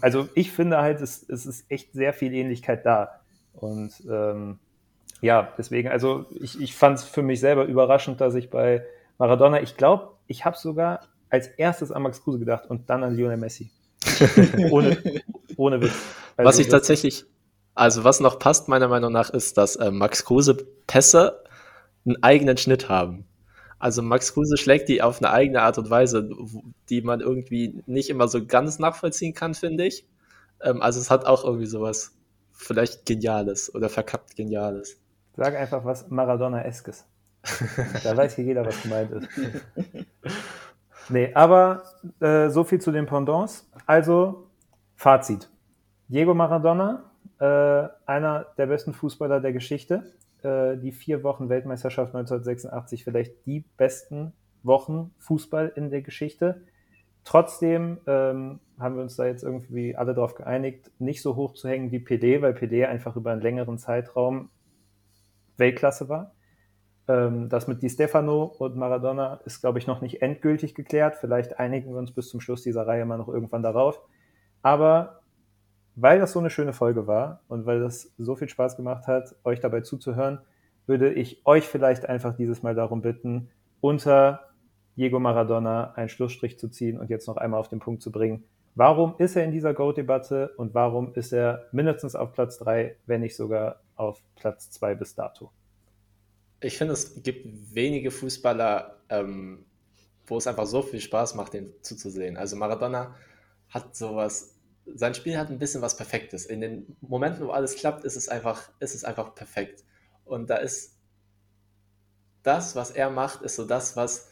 also ich finde halt, es, es ist echt sehr viel Ähnlichkeit da. Und ähm, ja, deswegen, also ich, ich fand es für mich selber überraschend, dass ich bei Maradona, ich glaube, ich habe sogar als erstes an Max Kruse gedacht und dann an Lionel Messi. ohne, ohne Witz. Also, Was ich tatsächlich Also was noch passt meiner Meinung nach ist, dass äh, Max Kruse Pässe einen eigenen Schnitt haben. Also Max Kruse schlägt die auf eine eigene Art und Weise, die man irgendwie nicht immer so ganz nachvollziehen kann, finde ich. Ähm, also es hat auch irgendwie sowas vielleicht Geniales oder verkappt Geniales. Sag einfach was Maradona-eskes. da weiß hier jeder, was gemeint ist. Nee, aber äh, so viel zu den Pendants. Also, Fazit. Diego Maradona, äh, einer der besten Fußballer der Geschichte. Äh, die vier Wochen Weltmeisterschaft 1986 vielleicht die besten Wochen Fußball in der Geschichte. Trotzdem ähm, haben wir uns da jetzt irgendwie alle darauf geeinigt, nicht so hoch zu hängen wie PD, weil PD einfach über einen längeren Zeitraum Weltklasse war. Ähm, das mit Di Stefano und Maradona ist, glaube ich, noch nicht endgültig geklärt. Vielleicht einigen wir uns bis zum Schluss dieser Reihe mal noch irgendwann darauf. Aber weil das so eine schöne Folge war und weil das so viel Spaß gemacht hat, euch dabei zuzuhören, würde ich euch vielleicht einfach dieses Mal darum bitten, unter Diego Maradona einen Schlussstrich zu ziehen und jetzt noch einmal auf den Punkt zu bringen. Warum ist er in dieser Goat-Debatte und warum ist er mindestens auf Platz 3, wenn nicht sogar auf Platz 2 bis dato? Ich finde, es gibt wenige Fußballer, ähm, wo es einfach so viel Spaß macht, den zuzusehen. Also Maradona hat sowas, sein Spiel hat ein bisschen was Perfektes. In den Momenten, wo alles klappt, ist es einfach, ist es einfach perfekt. Und da ist das, was er macht, ist so das, was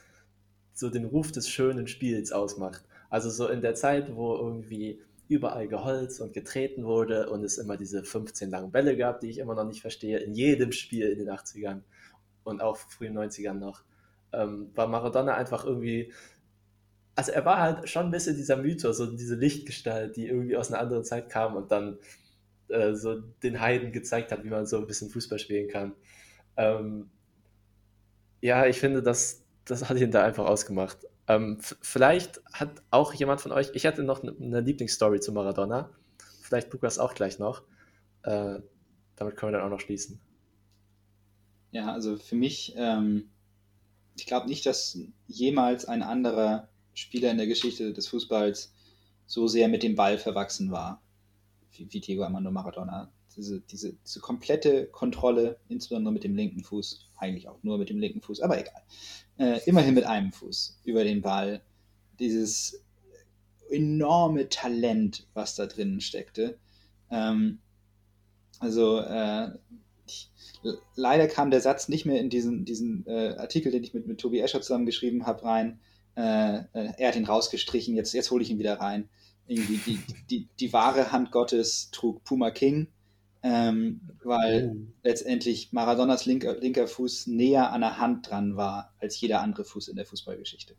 so den Ruf des schönen Spiels ausmacht. Also so in der Zeit, wo irgendwie überall geholzt und getreten wurde und es immer diese 15 langen Bälle gab, die ich immer noch nicht verstehe, in jedem Spiel in den 80ern und auch frühen 90ern noch, ähm, war Maradona einfach irgendwie, also er war halt schon ein bisschen dieser Mythos, so diese Lichtgestalt, die irgendwie aus einer anderen Zeit kam und dann äh, so den Heiden gezeigt hat, wie man so ein bisschen Fußball spielen kann. Ähm, ja, ich finde, das, das hat ihn da einfach ausgemacht. Ähm, vielleicht hat auch jemand von euch, ich hatte noch eine Lieblingsstory zu Maradona, vielleicht Lukas auch gleich noch. Äh, damit können wir dann auch noch schließen. Ja, also für mich, ähm, ich glaube nicht, dass jemals ein anderer Spieler in der Geschichte des Fußballs so sehr mit dem Ball verwachsen war, wie, wie Diego Armando Maradona. Diese, diese, diese komplette Kontrolle, insbesondere mit dem linken Fuß, eigentlich auch nur mit dem linken Fuß, aber egal. Äh, immerhin mit einem Fuß über den Ball. Dieses enorme Talent, was da drinnen steckte. Ähm, also äh, ich, leider kam der Satz nicht mehr in diesen, diesen äh, Artikel, den ich mit, mit Tobi Escher zusammengeschrieben habe, rein. Äh, äh, er hat ihn rausgestrichen, jetzt, jetzt hole ich ihn wieder rein. Irgendwie die, die, die wahre Hand Gottes trug Puma King, ähm, weil oh. letztendlich Maradonas linker, linker Fuß näher an der Hand dran war als jeder andere Fuß in der Fußballgeschichte.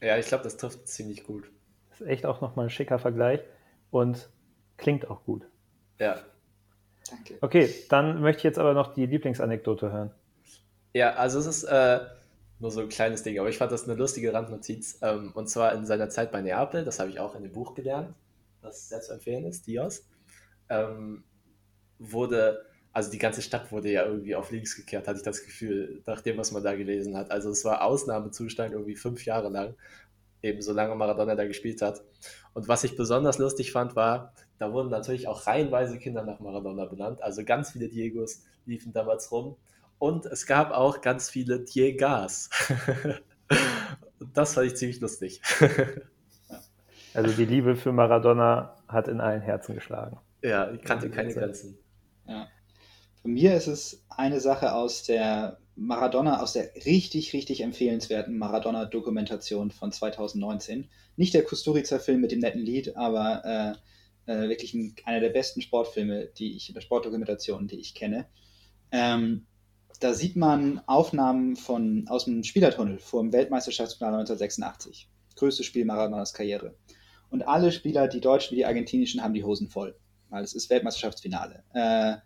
Ja, ich glaube, das trifft ziemlich gut. Das ist echt auch nochmal ein schicker Vergleich und klingt auch gut. Ja, Danke. Okay, dann möchte ich jetzt aber noch die Lieblingsanekdote hören. Ja, also es ist äh, nur so ein kleines Ding, aber ich fand das eine lustige Randnotiz. Ähm, und zwar in seiner Zeit bei Neapel, das habe ich auch in dem Buch gelernt, das sehr zu empfehlen ist, Dios, ähm, wurde, also die ganze Stadt wurde ja irgendwie auf links gekehrt, hatte ich das Gefühl, nach dem, was man da gelesen hat. Also es war Ausnahmezustand irgendwie fünf Jahre lang, eben solange Maradona da gespielt hat. Und was ich besonders lustig fand, war, da wurden natürlich auch reihenweise Kinder nach Maradona benannt. Also ganz viele Diegos liefen damals rum. Und es gab auch ganz viele Diegas. das fand ich ziemlich lustig. also die Liebe für Maradona hat in allen Herzen geschlagen. Ja, ich kannte keine Grenzen. Ja. Für mir ist es eine Sache aus der Maradona, aus der richtig, richtig empfehlenswerten Maradona-Dokumentation von 2019. Nicht der Kusturica-Film mit dem netten Lied, aber äh, äh, wirklich ein, einer der besten Sportfilme, die ich, Sportdokumentationen, die ich kenne. Ähm, da sieht man Aufnahmen von, aus dem Spielertunnel vor dem Weltmeisterschaftsfinale 1986. Größtes Spiel Maradonas Karriere. Und alle Spieler, die Deutschen wie die Argentinischen, haben die Hosen voll. Weil es ist Weltmeisterschaftsfinale. Äh,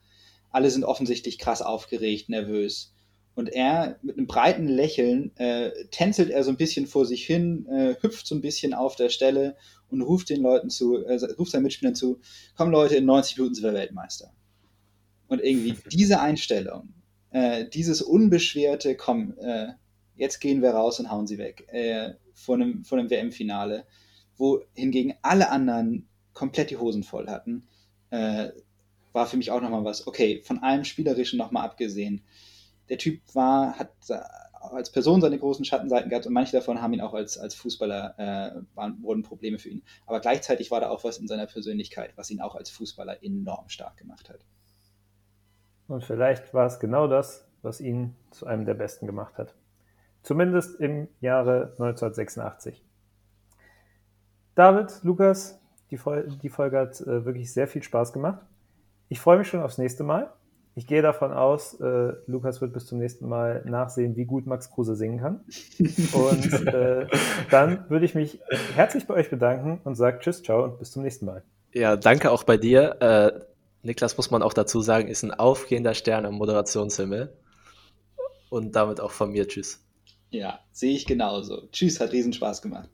alle sind offensichtlich krass aufgeregt, nervös. Und er mit einem breiten Lächeln äh, tänzelt er so ein bisschen vor sich hin, äh, hüpft so ein bisschen auf der Stelle und ruft den Leuten zu, äh, ruft seinen Mitspielern zu, komm Leute, in 90 Minuten sind wir Weltmeister. Und irgendwie diese Einstellung, äh, dieses unbeschwerte, komm, äh, jetzt gehen wir raus und hauen sie weg, äh, vor einem, einem WM-Finale, wo hingegen alle anderen komplett die Hosen voll hatten, äh, war für mich auch nochmal was. Okay, von allem Spielerischen nochmal abgesehen. Der Typ war, hat als Person seine großen Schattenseiten gehabt und manche davon haben ihn auch als, als Fußballer, äh, waren, wurden Probleme für ihn. Aber gleichzeitig war da auch was in seiner Persönlichkeit, was ihn auch als Fußballer enorm stark gemacht hat. Und vielleicht war es genau das, was ihn zu einem der Besten gemacht hat. Zumindest im Jahre 1986. David, Lukas, die, Vol die Folge hat äh, wirklich sehr viel Spaß gemacht. Ich freue mich schon aufs nächste Mal. Ich gehe davon aus, äh, Lukas wird bis zum nächsten Mal nachsehen, wie gut Max Kruse singen kann. Und äh, dann würde ich mich herzlich bei euch bedanken und sage Tschüss, ciao und bis zum nächsten Mal. Ja, danke auch bei dir. Niklas, muss man auch dazu sagen, ist ein aufgehender Stern am Moderationshimmel. Und damit auch von mir Tschüss. Ja, sehe ich genauso. Tschüss, hat riesen Spaß gemacht.